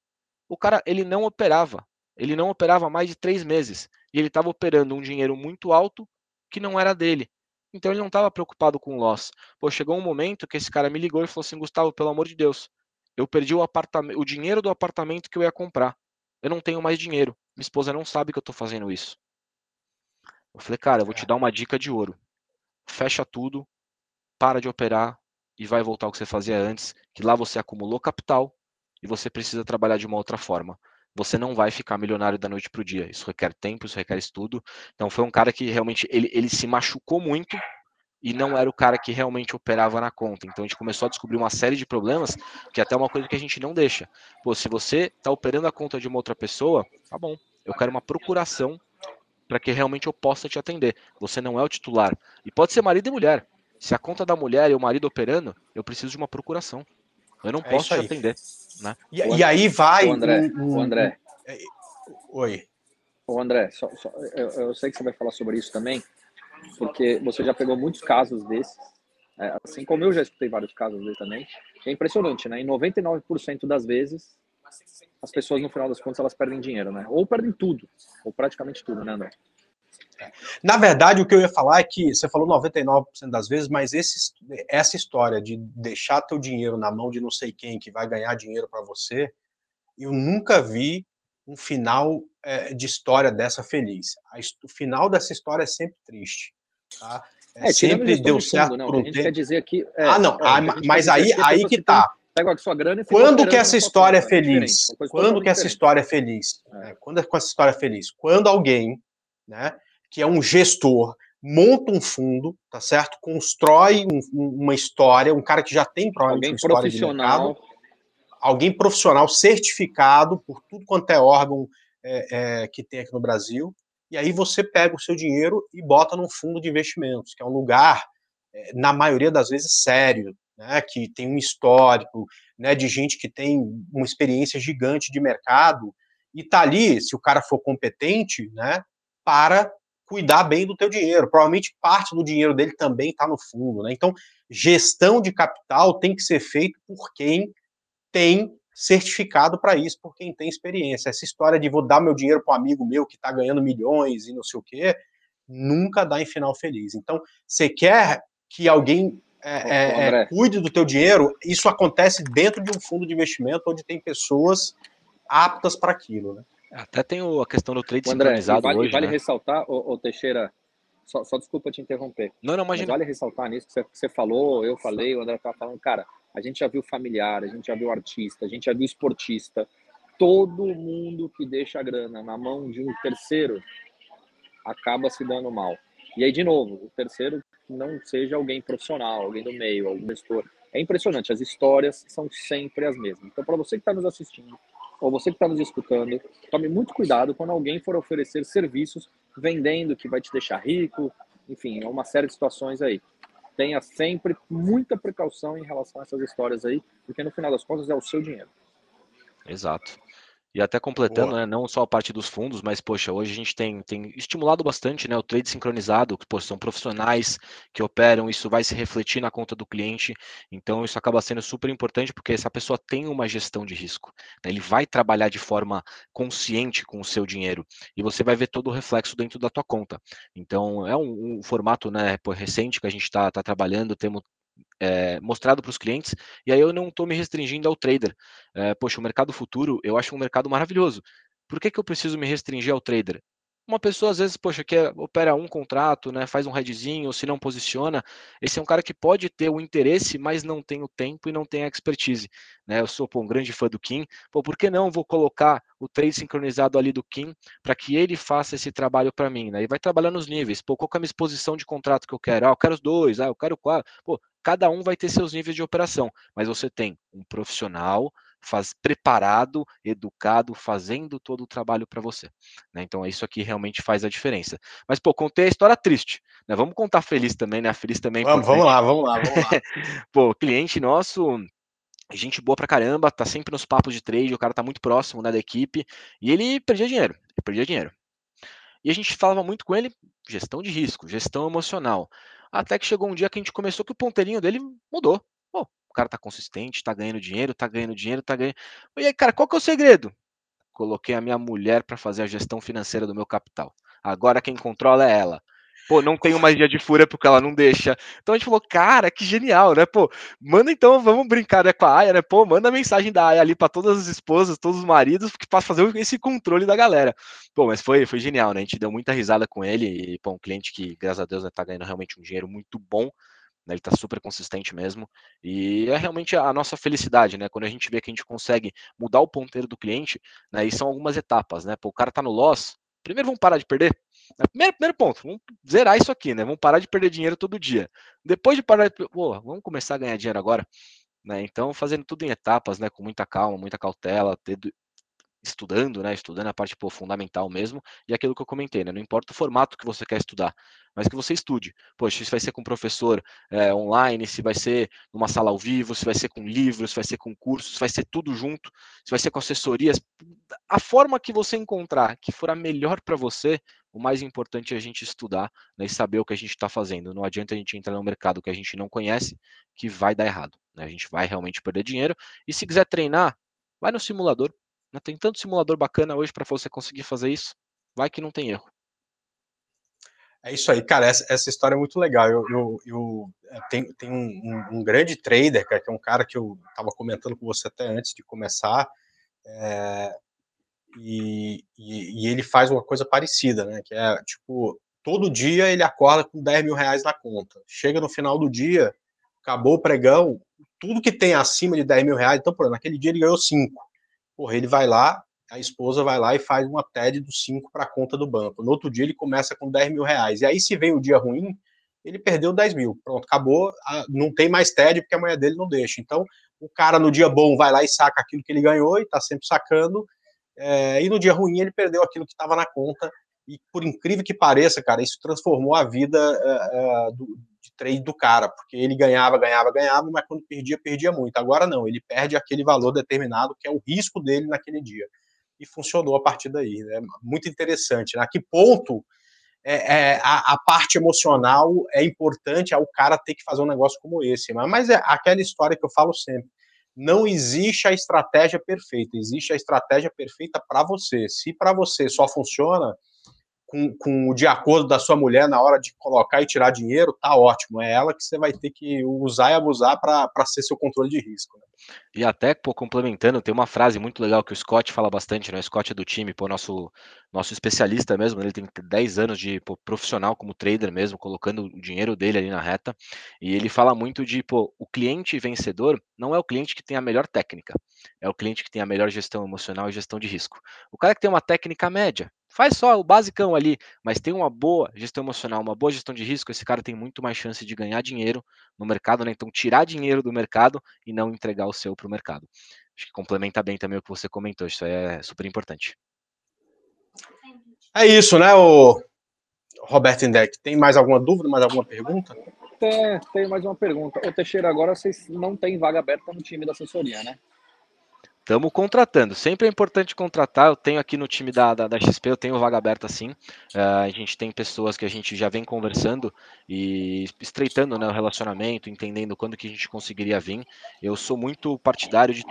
O cara, ele não operava. Ele não operava mais de três meses. E ele estava operando um dinheiro muito alto que não era dele. Então ele não estava preocupado com o loss. Pô, chegou um momento que esse cara me ligou e falou assim: Gustavo, pelo amor de Deus, eu perdi o apartamento, o dinheiro do apartamento que eu ia comprar. Eu não tenho mais dinheiro. Minha esposa não sabe que eu estou fazendo isso. Eu falei, cara, eu vou te dar uma dica de ouro. Fecha tudo, para de operar e vai voltar ao que você fazia antes, que lá você acumulou capital e você precisa trabalhar de uma outra forma. Você não vai ficar milionário da noite para o dia. Isso requer tempo, isso requer estudo. Então foi um cara que realmente ele, ele se machucou muito e não era o cara que realmente operava na conta. Então a gente começou a descobrir uma série de problemas, que é até uma coisa que a gente não deixa. Pô, se você está operando a conta de uma outra pessoa, tá bom. Eu quero uma procuração para que realmente eu possa te atender. Você não é o titular. E pode ser marido e mulher. Se a conta da mulher e o marido operando, eu preciso de uma procuração. Eu não é posso te atender. Né? E, e, aí vai. O André. Um, o André. É, oi. O André, só, só, eu, eu, sei que você vai falar sobre isso também, porque você já pegou muitos casos desses, é, assim como eu já escutei vários casos desses também. É impressionante, né? Em 99% das vezes, as pessoas, no final das contas, elas perdem dinheiro, né? Ou perdem tudo, ou praticamente tudo, né, André? Na verdade, o que eu ia falar é que você falou 99% das vezes, mas esse, essa história de deixar teu dinheiro na mão de não sei quem que vai ganhar dinheiro para você, eu nunca vi um final é, de história dessa feliz. O final dessa história é sempre triste. Tá? É, é sempre deu certo não, por um a gente tempo. quer dizer aqui. É, ah, não, é, mas aí, aí que tá. Pega a sua grana e Quando que essa história é feliz? Quando que essa história é feliz? Quando com essa história é feliz? Quando alguém, né, que é um gestor, monta um fundo, tá certo? Constrói um, uma história, um cara que já tem alguém profissional. mercado, alguém profissional certificado por tudo quanto é órgão é, é, que tem aqui no Brasil, e aí você pega o seu dinheiro e bota num fundo de investimentos, que é um lugar, é, na maioria das vezes, sério, né, que tem um histórico, né, de gente que tem uma experiência gigante de mercado, e tá ali, se o cara for competente, né, para cuidar bem do teu dinheiro. Provavelmente parte do dinheiro dele também está no fundo, né? Então, gestão de capital tem que ser feito por quem tem certificado para isso, por quem tem experiência. Essa história de vou dar meu dinheiro para um amigo meu que está ganhando milhões e não sei o quê, nunca dá em final feliz. Então, você quer que alguém é, é, é, cuide do teu dinheiro, isso acontece dentro de um fundo de investimento onde tem pessoas aptas para aquilo, né? Até tem a questão do trade André, sincronizado vale, hoje, vale né? ressaltar, ô, ô Teixeira, só, só, desculpa te interromper. Não, não, imagina. vale ressaltar nisso que você, que você falou, eu falei, o André estava falando, cara, a gente já viu familiar, a gente já viu artista, a gente já viu esportista. Todo mundo que deixa a grana na mão de um terceiro acaba se dando mal. E aí, de novo, o terceiro não seja alguém profissional, alguém do meio, algum gestor. É impressionante, as histórias são sempre as mesmas. Então, para você que está nos assistindo, ou você que está nos escutando, tome muito cuidado quando alguém for oferecer serviços vendendo que vai te deixar rico, enfim, é uma série de situações aí. Tenha sempre muita precaução em relação a essas histórias aí, porque no final das contas é o seu dinheiro. Exato. E até completando, né, não só a parte dos fundos, mas, poxa, hoje a gente tem, tem estimulado bastante né, o trade sincronizado, que pô, são profissionais que operam, isso vai se refletir na conta do cliente, então isso acaba sendo super importante, porque essa pessoa tem uma gestão de risco, né, ele vai trabalhar de forma consciente com o seu dinheiro, e você vai ver todo o reflexo dentro da tua conta. Então, é um, um formato né, recente que a gente está tá trabalhando, temos é, mostrado para os clientes, e aí eu não estou me restringindo ao trader. É, poxa, o mercado futuro eu acho um mercado maravilhoso. Por que, que eu preciso me restringir ao trader? Uma pessoa, às vezes, poxa, que opera um contrato, né, faz um headzinho, se não posiciona, esse é um cara que pode ter o interesse, mas não tem o tempo e não tem a expertise. Né? Eu sou pô, um grande fã do Kim, pô, por que não vou colocar o trade sincronizado ali do Kim para que ele faça esse trabalho para mim? Né? E vai trabalhar nos níveis. Pô, qual é a minha exposição de contrato que eu quero? Ah, eu quero os dois, ah, eu quero quatro. Pô, cada um vai ter seus níveis de operação, mas você tem um profissional faz, preparado, educado, fazendo todo o trabalho para você. Né? Então é isso aqui realmente faz a diferença. Mas, pô, contei a história triste. Né? Vamos contar feliz também, né? A feliz também. É vamos, vamos lá, vamos lá, vamos lá. pô, cliente nosso gente boa pra caramba, tá sempre nos papos de trade, o cara tá muito próximo né, da equipe, e ele perdia dinheiro, ele perdia dinheiro. E a gente falava muito com ele, gestão de risco, gestão emocional. Até que chegou um dia que a gente começou que o ponteirinho dele mudou. Pô, o cara tá consistente, tá ganhando dinheiro, tá ganhando dinheiro, tá ganhando. E aí, cara, qual que é o segredo? Coloquei a minha mulher para fazer a gestão financeira do meu capital. Agora quem controla é ela. Pô, não tenho mais dia de fúria porque ela não deixa. Então a gente falou, cara, que genial, né? Pô, manda então, vamos brincar né, com a Aya, né? Pô, manda a mensagem da Aya ali para todas as esposas, todos os maridos, que para fazer esse controle da galera. Pô, mas foi, foi genial, né? A gente deu muita risada com ele e, pô, um cliente que, graças a Deus, né, tá ganhando realmente um dinheiro muito bom. Né, ele está super consistente mesmo. E é realmente a nossa felicidade, né? Quando a gente vê que a gente consegue mudar o ponteiro do cliente, né? E são algumas etapas, né? Pô, o cara tá no loss, primeiro vamos parar de perder, é, primeiro, primeiro ponto, vamos zerar isso aqui, né? Vamos parar de perder dinheiro todo dia. Depois de parar de. Pô, vamos começar a ganhar dinheiro agora. Né? Então, fazendo tudo em etapas, né? Com muita calma, muita cautela, ter, estudando, né? Estudando a parte pô, fundamental mesmo, e aquilo que eu comentei, né? Não importa o formato que você quer estudar, mas que você estude. Poxa, se vai ser com professor é, online, se vai ser numa sala ao vivo, se vai ser com livros, se vai ser com cursos, se vai ser tudo junto, se vai ser com assessorias. A forma que você encontrar que for a melhor para você, o mais importante é a gente estudar né, e saber o que a gente está fazendo. Não adianta a gente entrar no mercado que a gente não conhece, que vai dar errado. Né? A gente vai realmente perder dinheiro. E se quiser treinar, vai no simulador, né? Tem tanto simulador bacana hoje para você conseguir fazer isso. Vai que não tem erro. É isso aí, cara. Essa, essa história é muito legal. Eu, eu, eu tem, tem um, um, um, grande trader, cara, que é um cara que eu estava comentando com você até antes de começar. É, e, e, e, ele faz uma coisa parecida, né? Que é tipo, todo dia ele acorda com 10 mil reais na conta. Chega no final do dia, acabou o pregão, tudo que tem acima de 10 mil reais, então, por exemplo, naquele dia ele ganhou 5. Porra, ele vai lá, a esposa vai lá e faz uma TED dos 5 para a conta do banco. No outro dia ele começa com 10 mil reais. E aí, se vem o dia ruim, ele perdeu 10 mil. Pronto, acabou, não tem mais TED porque a mulher dele não deixa. Então, o cara no dia bom vai lá e saca aquilo que ele ganhou e está sempre sacando. É, e no dia ruim ele perdeu aquilo que estava na conta. E por incrível que pareça, cara, isso transformou a vida é, é, do, trade do cara, porque ele ganhava, ganhava, ganhava, mas quando perdia, perdia muito. Agora não, ele perde aquele valor determinado que é o risco dele naquele dia. E funcionou a partir daí. Né? Muito interessante. Né? A que ponto é, é, a, a, parte emocional é importante ao cara ter que fazer um negócio como esse. Mas, mas é aquela história que eu falo sempre. Não existe a estratégia perfeita, existe a estratégia perfeita para você. Se para você só funciona, com, com o de acordo da sua mulher na hora de colocar e tirar dinheiro, tá ótimo. É ela que você vai ter que usar e abusar para ser seu controle de risco. Né? E até, pô, complementando, tem uma frase muito legal que o Scott fala bastante, né? O Scott é do time, pô, nosso, nosso especialista mesmo, ele tem 10 anos de pô, profissional como trader mesmo, colocando o dinheiro dele ali na reta. E ele fala muito de, pô, o cliente vencedor não é o cliente que tem a melhor técnica, é o cliente que tem a melhor gestão emocional e gestão de risco. O cara que tem uma técnica média, Faz só o basicão ali, mas tem uma boa gestão emocional, uma boa gestão de risco, esse cara tem muito mais chance de ganhar dinheiro no mercado, né? Então, tirar dinheiro do mercado e não entregar o seu para o mercado. Acho que complementa bem também o que você comentou, isso é super importante. É isso, né, o Roberto Indec? Tem mais alguma dúvida, mais alguma pergunta? Tem, tem mais uma pergunta. O Teixeira, agora vocês não tem vaga aberta no time da assessoria, né? Estamos contratando. Sempre é importante contratar. Eu tenho aqui no time da, da, da XP, eu tenho vaga aberta sim. Uh, a gente tem pessoas que a gente já vem conversando e estreitando né, o relacionamento, entendendo quando que a gente conseguiria vir. Eu sou muito partidário de,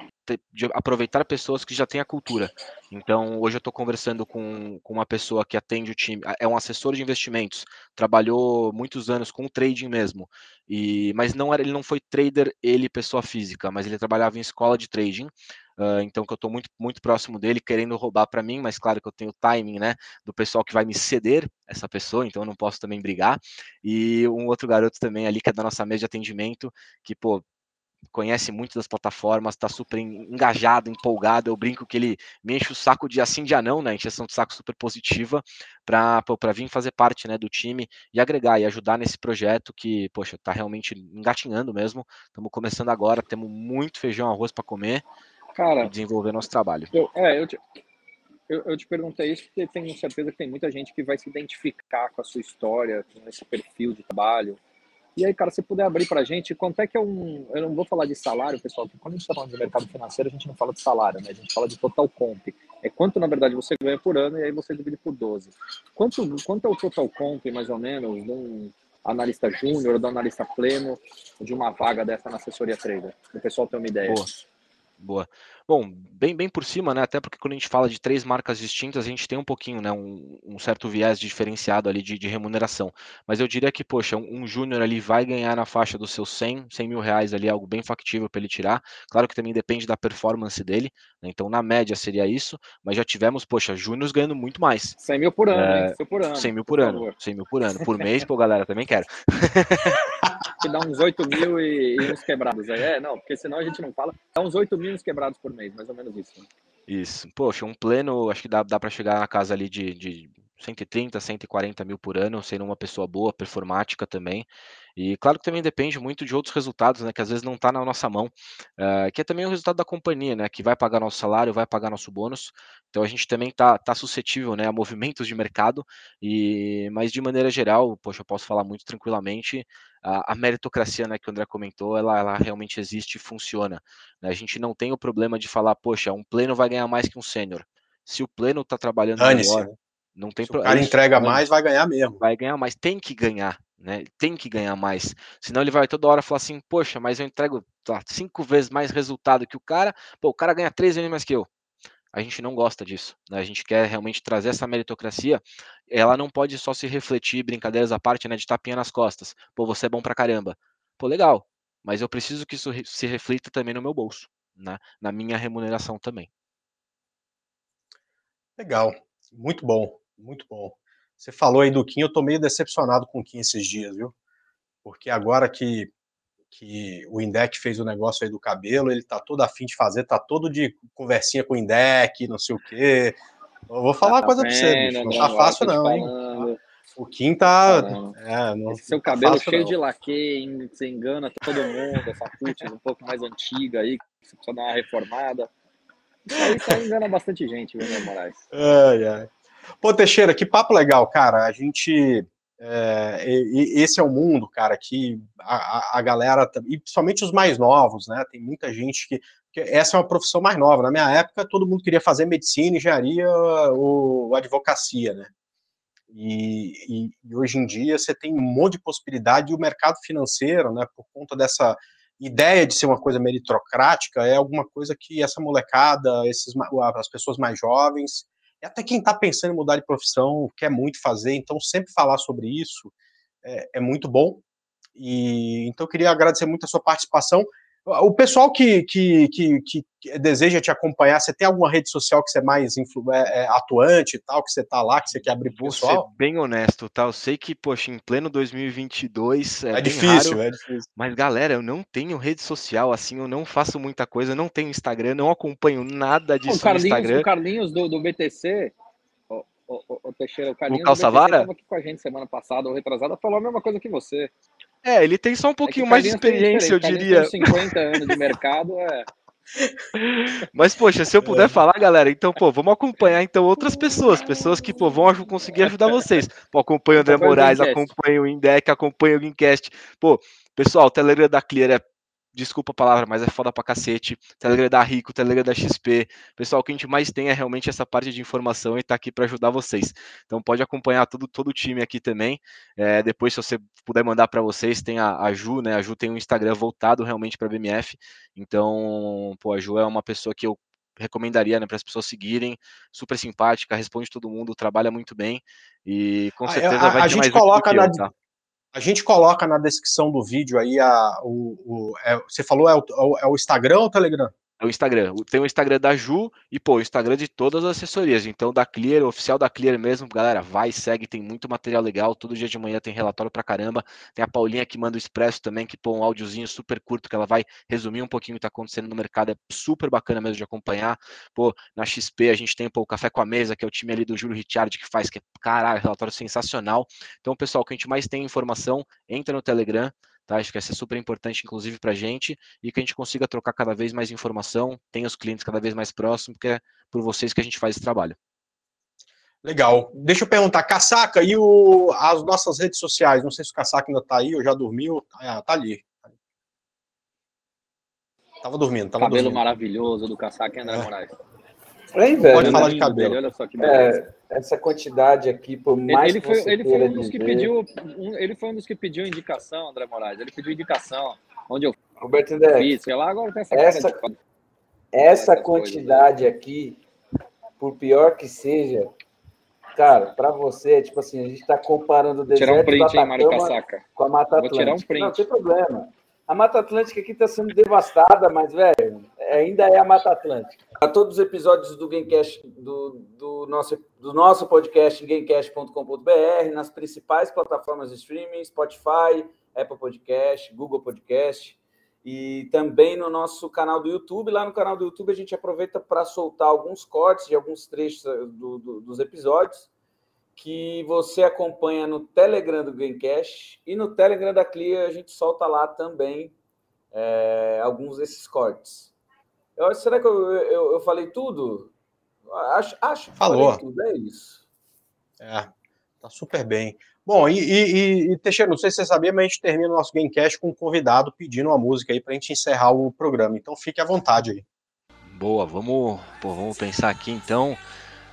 de aproveitar pessoas que já têm a cultura. Então, hoje eu estou conversando com, com uma pessoa que atende o time, é um assessor de investimentos, trabalhou muitos anos com trading mesmo, e mas não era, ele não foi trader, ele pessoa física, mas ele trabalhava em escola de trading. Uh, então que eu estou muito, muito próximo dele, querendo roubar para mim, mas claro que eu tenho o timing, né, do pessoal que vai me ceder essa pessoa, então eu não posso também brigar. E um outro garoto também ali que é da nossa mesa de atendimento, que pô, conhece muito das plataformas, está super engajado, empolgado. Eu brinco que ele me enche o saco de assim de não, né? Encheção de saco super positiva para vir fazer parte né, do time e agregar e ajudar nesse projeto que, poxa, está realmente engatinhando mesmo. Estamos começando agora, temos muito feijão arroz para comer Cara, e desenvolver nosso trabalho. Eu, é, eu te, eu, eu te perguntei isso porque tenho certeza que tem muita gente que vai se identificar com a sua história, com esse perfil de trabalho. E aí, cara, se puder abrir para a gente, quanto é que é um. Eu não vou falar de salário, pessoal, porque quando a gente está falando de mercado financeiro, a gente não fala de salário, né? A gente fala de total comp. É quanto, na verdade, você ganha por ano e aí você divide por 12. Quanto, quanto é o total comp, mais ou menos, de um analista júnior do analista pleno de uma vaga dessa na assessoria trader? O pessoal ter uma ideia. Boa. Boa. Bom, bem, bem por cima, né? Até porque quando a gente fala de três marcas distintas, a gente tem um pouquinho, né? Um, um certo viés diferenciado ali de, de, remuneração. Mas eu diria que, poxa, um, um júnior ali vai ganhar na faixa dos seus 100, 100 mil reais ali, algo bem factível para ele tirar. Claro que também depende da performance dele, né? Então, na média seria isso, mas já tivemos, poxa, júniores ganhando muito mais. 100 mil por ano, é, hein? 100 por ano. 100 mil por, por ano, 100 mil por ano. Por mês, pô, galera, também quero. que dá uns 8 mil e, e uns quebrados. É, não, porque senão a gente não fala. Dá uns 8 mil e uns quebrados por mês, mais ou menos isso. Né? Isso. Poxa, um pleno, acho que dá, dá para chegar na casa ali de, de 130, 140 mil por ano, sendo uma pessoa boa, performática também. E claro que também depende muito de outros resultados, né, que às vezes não está na nossa mão, uh, que é também o resultado da companhia, né, que vai pagar nosso salário, vai pagar nosso bônus. Então a gente também está tá suscetível, né, a movimentos de mercado. E mas de maneira geral, poxa, eu posso falar muito tranquilamente, a, a meritocracia, né, que o André comentou, ela, ela realmente existe e funciona. Né? A gente não tem o problema de falar, poxa, um pleno vai ganhar mais que um sênior. Se o pleno está trabalhando melhor, não tem problema. O cara entrega mais, vai ganhar mesmo. Vai ganhar mais, tem que ganhar né? Tem que ganhar mais. Senão ele vai toda hora falar assim, poxa, mas eu entrego tá, cinco vezes mais resultado que o cara, pô, o cara ganha três vezes mais que eu. A gente não gosta disso. Né? A gente quer realmente trazer essa meritocracia. Ela não pode só se refletir, brincadeiras à parte, né? De tapinha nas costas. Pô, você é bom pra caramba. Pô, legal. Mas eu preciso que isso se reflita também no meu bolso, né? Na minha remuneração também. Legal. Muito bom. Muito bom. Você falou aí do Kim, eu tô meio decepcionado com o Kim esses dias, viu? Porque agora que, que o Indec fez o negócio aí do cabelo, ele tá todo afim de fazer, tá todo de conversinha com o Indec, não sei o quê. Eu vou falar tá uma coisa pra você, bicho. Não, tá fácil, não, hein? O Kim tá. É, não, Esse seu tá cabelo fácil, cheio não. de laque, você engana todo mundo, essa cutis um pouco mais antiga aí, que você precisa dar uma reformada. Isso aí tá engana bastante gente, viu, Moraes? Ai, ai. Pô, Teixeira, que papo legal, cara. A gente. É, esse é o mundo, cara, que a, a, galera, e principalmente os mais novos, né? Tem muita gente que, que, Essa é uma profissão mais nova. Na minha época, todo mundo queria fazer medicina, engenharia ou advocacia, né? E, e, e hoje em dia você tem um monte de possibilidade, e o mercado financeiro, né, por conta dessa ideia de ser uma coisa meritocrática, é alguma coisa que essa molecada, esses, as pessoas mais jovens, e até quem está pensando em mudar de profissão quer muito fazer, então sempre falar sobre isso é, é muito bom. E então eu queria agradecer muito a sua participação. O pessoal que, que, que, que, deseja te acompanhar, você tem alguma rede social que você é mais influ, é, é, atuante e tal, que você tá lá, que você quer abrir pro pessoal? Vou ser bem honesto, tá? Eu sei que, poxa, em pleno 2022 é, é difícil, raro, é difícil. Mas, galera, eu não tenho rede social, assim, eu não faço muita coisa, não tenho Instagram, não acompanho nada disso o Carlinhos, no Instagram. O Carlinhos do, do BTC, o, o, o Teixeira, o Carlinhos o do BTC aqui com a gente semana passada ou retrasada, falou a mesma coisa que você. É, ele tem só um é pouquinho é mais de experiência, eu diria. 50 anos de mercado é. Mas, poxa, se eu puder é. falar, galera, então, pô, vamos acompanhar então outras pessoas, pessoas que, pô, vão conseguir ajudar vocês. Pô, acompanha o André Moraes, acompanha o Indec, acompanha o Gincast. Pô, pessoal, o Telegram da Clear é desculpa a palavra, mas é foda pra cacete. Telegram da Rico, Telegram da XP. Pessoal, o que a gente mais tem é realmente essa parte de informação e tá aqui para ajudar vocês. Então pode acompanhar todo, todo o time aqui também. É, depois, se você puder mandar para vocês, tem a, a, Ju, né? A Ju tem um Instagram voltado realmente para BMF. Então, pô, a Ju é uma pessoa que eu recomendaria né, para as pessoas seguirem, super simpática, responde todo mundo, trabalha muito bem e com certeza a, a, vai ter a gente mais coloca na, eu, tá? A gente coloca na descrição do vídeo aí a, o, o é, você falou é o, é o Instagram ou o Telegram? É o Instagram. Tem o Instagram da Ju e, pô, o Instagram de todas as assessorias. Então, da Clear, oficial da Clear mesmo, galera, vai, segue, tem muito material legal. Todo dia de manhã tem relatório pra caramba. Tem a Paulinha que manda o Expresso também, que pô, um áudiozinho super curto, que ela vai resumir um pouquinho o que tá acontecendo no mercado. É super bacana mesmo de acompanhar. Pô, na XP a gente tem pô, o Café com a Mesa, que é o time ali do Júlio Richard que faz, que é, caralho, relatório sensacional. Então, pessoal, o que a gente mais tem informação, entra no Telegram Tá? Acho que essa é super importante, inclusive, para a gente, e que a gente consiga trocar cada vez mais informação, tenha os clientes cada vez mais próximos, porque é por vocês que a gente faz esse trabalho. Legal. Deixa eu perguntar, Casaca, e o, as nossas redes sociais? Não sei se o Casaca ainda está aí ou já dormiu. Ah, tá ali. Tava dormindo, tava Cabelo dormindo. maravilhoso do Casaca e André é. Moraes. Aí, velho, Pode falar de cabelo. Olha só que é, essa quantidade aqui, por mais ele, foi, ele foi um dos que pediu, um, ele foi um dos que pediu indicação, André Moraes. Ele pediu indicação, onde eu Roberto André, fiz, sei lá, agora tem essa essa, de... essa quantidade coisas. aqui, por pior que seja, cara, para você, é tipo assim, a gente está comparando o deserto tirar um print, hein, Mário Casaca. com a Mata Atlântica. Vou tirar um print. Não tem problema. A Mata Atlântica aqui está sendo devastada, mas, velho, ainda é a Mata Atlântica. A todos os episódios do Gamecast, do, do, nosso, do nosso podcast gamecast.com.br, nas principais plataformas de streaming, Spotify, Apple Podcast, Google Podcast, e também no nosso canal do YouTube. Lá no canal do YouTube a gente aproveita para soltar alguns cortes de alguns trechos do, do, dos episódios que você acompanha no Telegram do Gamecast e no Telegram da Clear a gente solta lá também é, alguns desses cortes. Eu, será que eu, eu, eu, falei tudo? Acho, acho que Falou. falei tudo, é isso. É, tá super bem. Bom, e, e, e, Teixeira, não sei se você sabia, mas a gente termina o nosso Gamecast com um convidado pedindo uma música aí pra gente encerrar o programa. Então fique à vontade aí. Boa, vamos, pô, vamos pensar aqui então.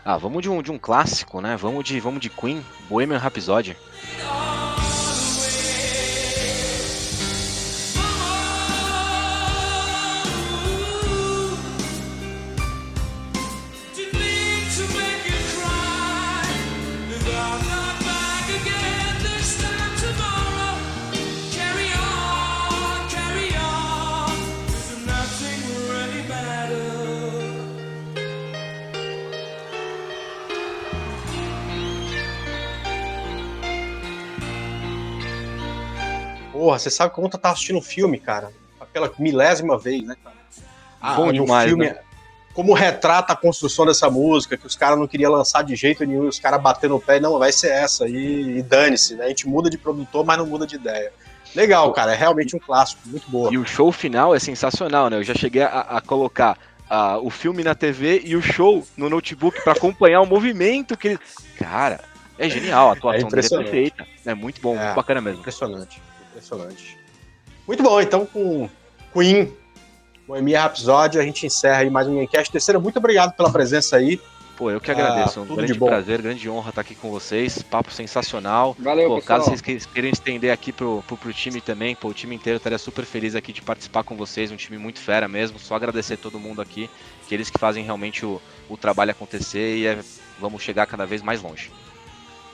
Ah, vamos de um, de um clássico, né? Vamos de, vamos de Queen, Bohemian Rhapsody. Porra, você sabe como eu tava assistindo um filme, cara? Pela milésima vez, né, cara? Ah, Bom demais, filme, né? Como retrata a construção dessa música, que os caras não queriam lançar de jeito nenhum, os caras batendo o pé, não, vai ser essa, e, e dane-se, né? A gente muda de produtor, mas não muda de ideia. Legal, cara, é realmente um clássico, muito boa. E o show final é sensacional, né? Eu já cheguei a, a colocar uh, o filme na TV e o show no notebook para acompanhar o movimento que ele. Cara, é genial, a atuação é dele é perfeita. É muito bom, é, muito bacana mesmo. Impressionante. Impressionante. Muito bom, então com Queen, Bohemia Rhapsody, a gente encerra aí mais um Gamecast. Terceira, muito obrigado pela presença aí. Pô, eu que agradeço. Ah, um grande prazer, grande honra estar aqui com vocês. Papo sensacional. Valeu, pô, pessoal. Caso vocês queiram estender aqui pro, pro, pro, time também, pô, o time inteiro estaria super feliz aqui de participar com vocês. Um time muito fera mesmo. Só agradecer todo mundo aqui, que eles que fazem realmente o, o trabalho acontecer e é, vamos chegar cada vez mais longe.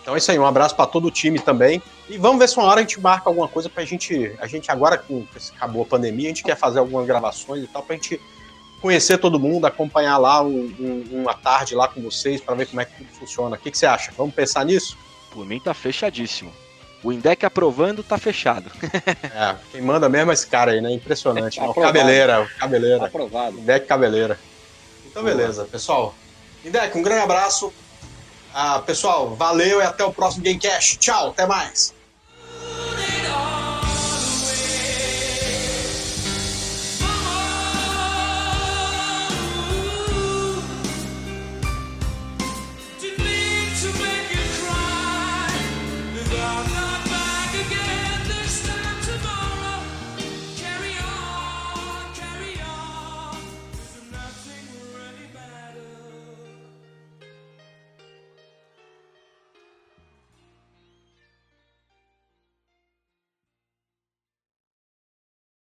Então é isso aí, um abraço para todo o time também. E vamos ver se uma hora a gente marca alguma coisa pra gente. A gente agora, que acabou a pandemia, a gente quer fazer algumas gravações e tal, pra gente conhecer todo mundo, acompanhar lá um, um, uma tarde lá com vocês para ver como é que tudo funciona. O que, que você acha? Vamos pensar nisso? Por mim tá fechadíssimo. O Indec aprovando tá fechado. é, quem manda mesmo é esse cara aí, né? Impressionante. É, o cabeleira, o cabeleira. Aprovado. Indec cabeleira. Então, beleza, pessoal. Indec, um grande abraço. Ah, pessoal, valeu e até o próximo Gamecast. Tchau, até mais.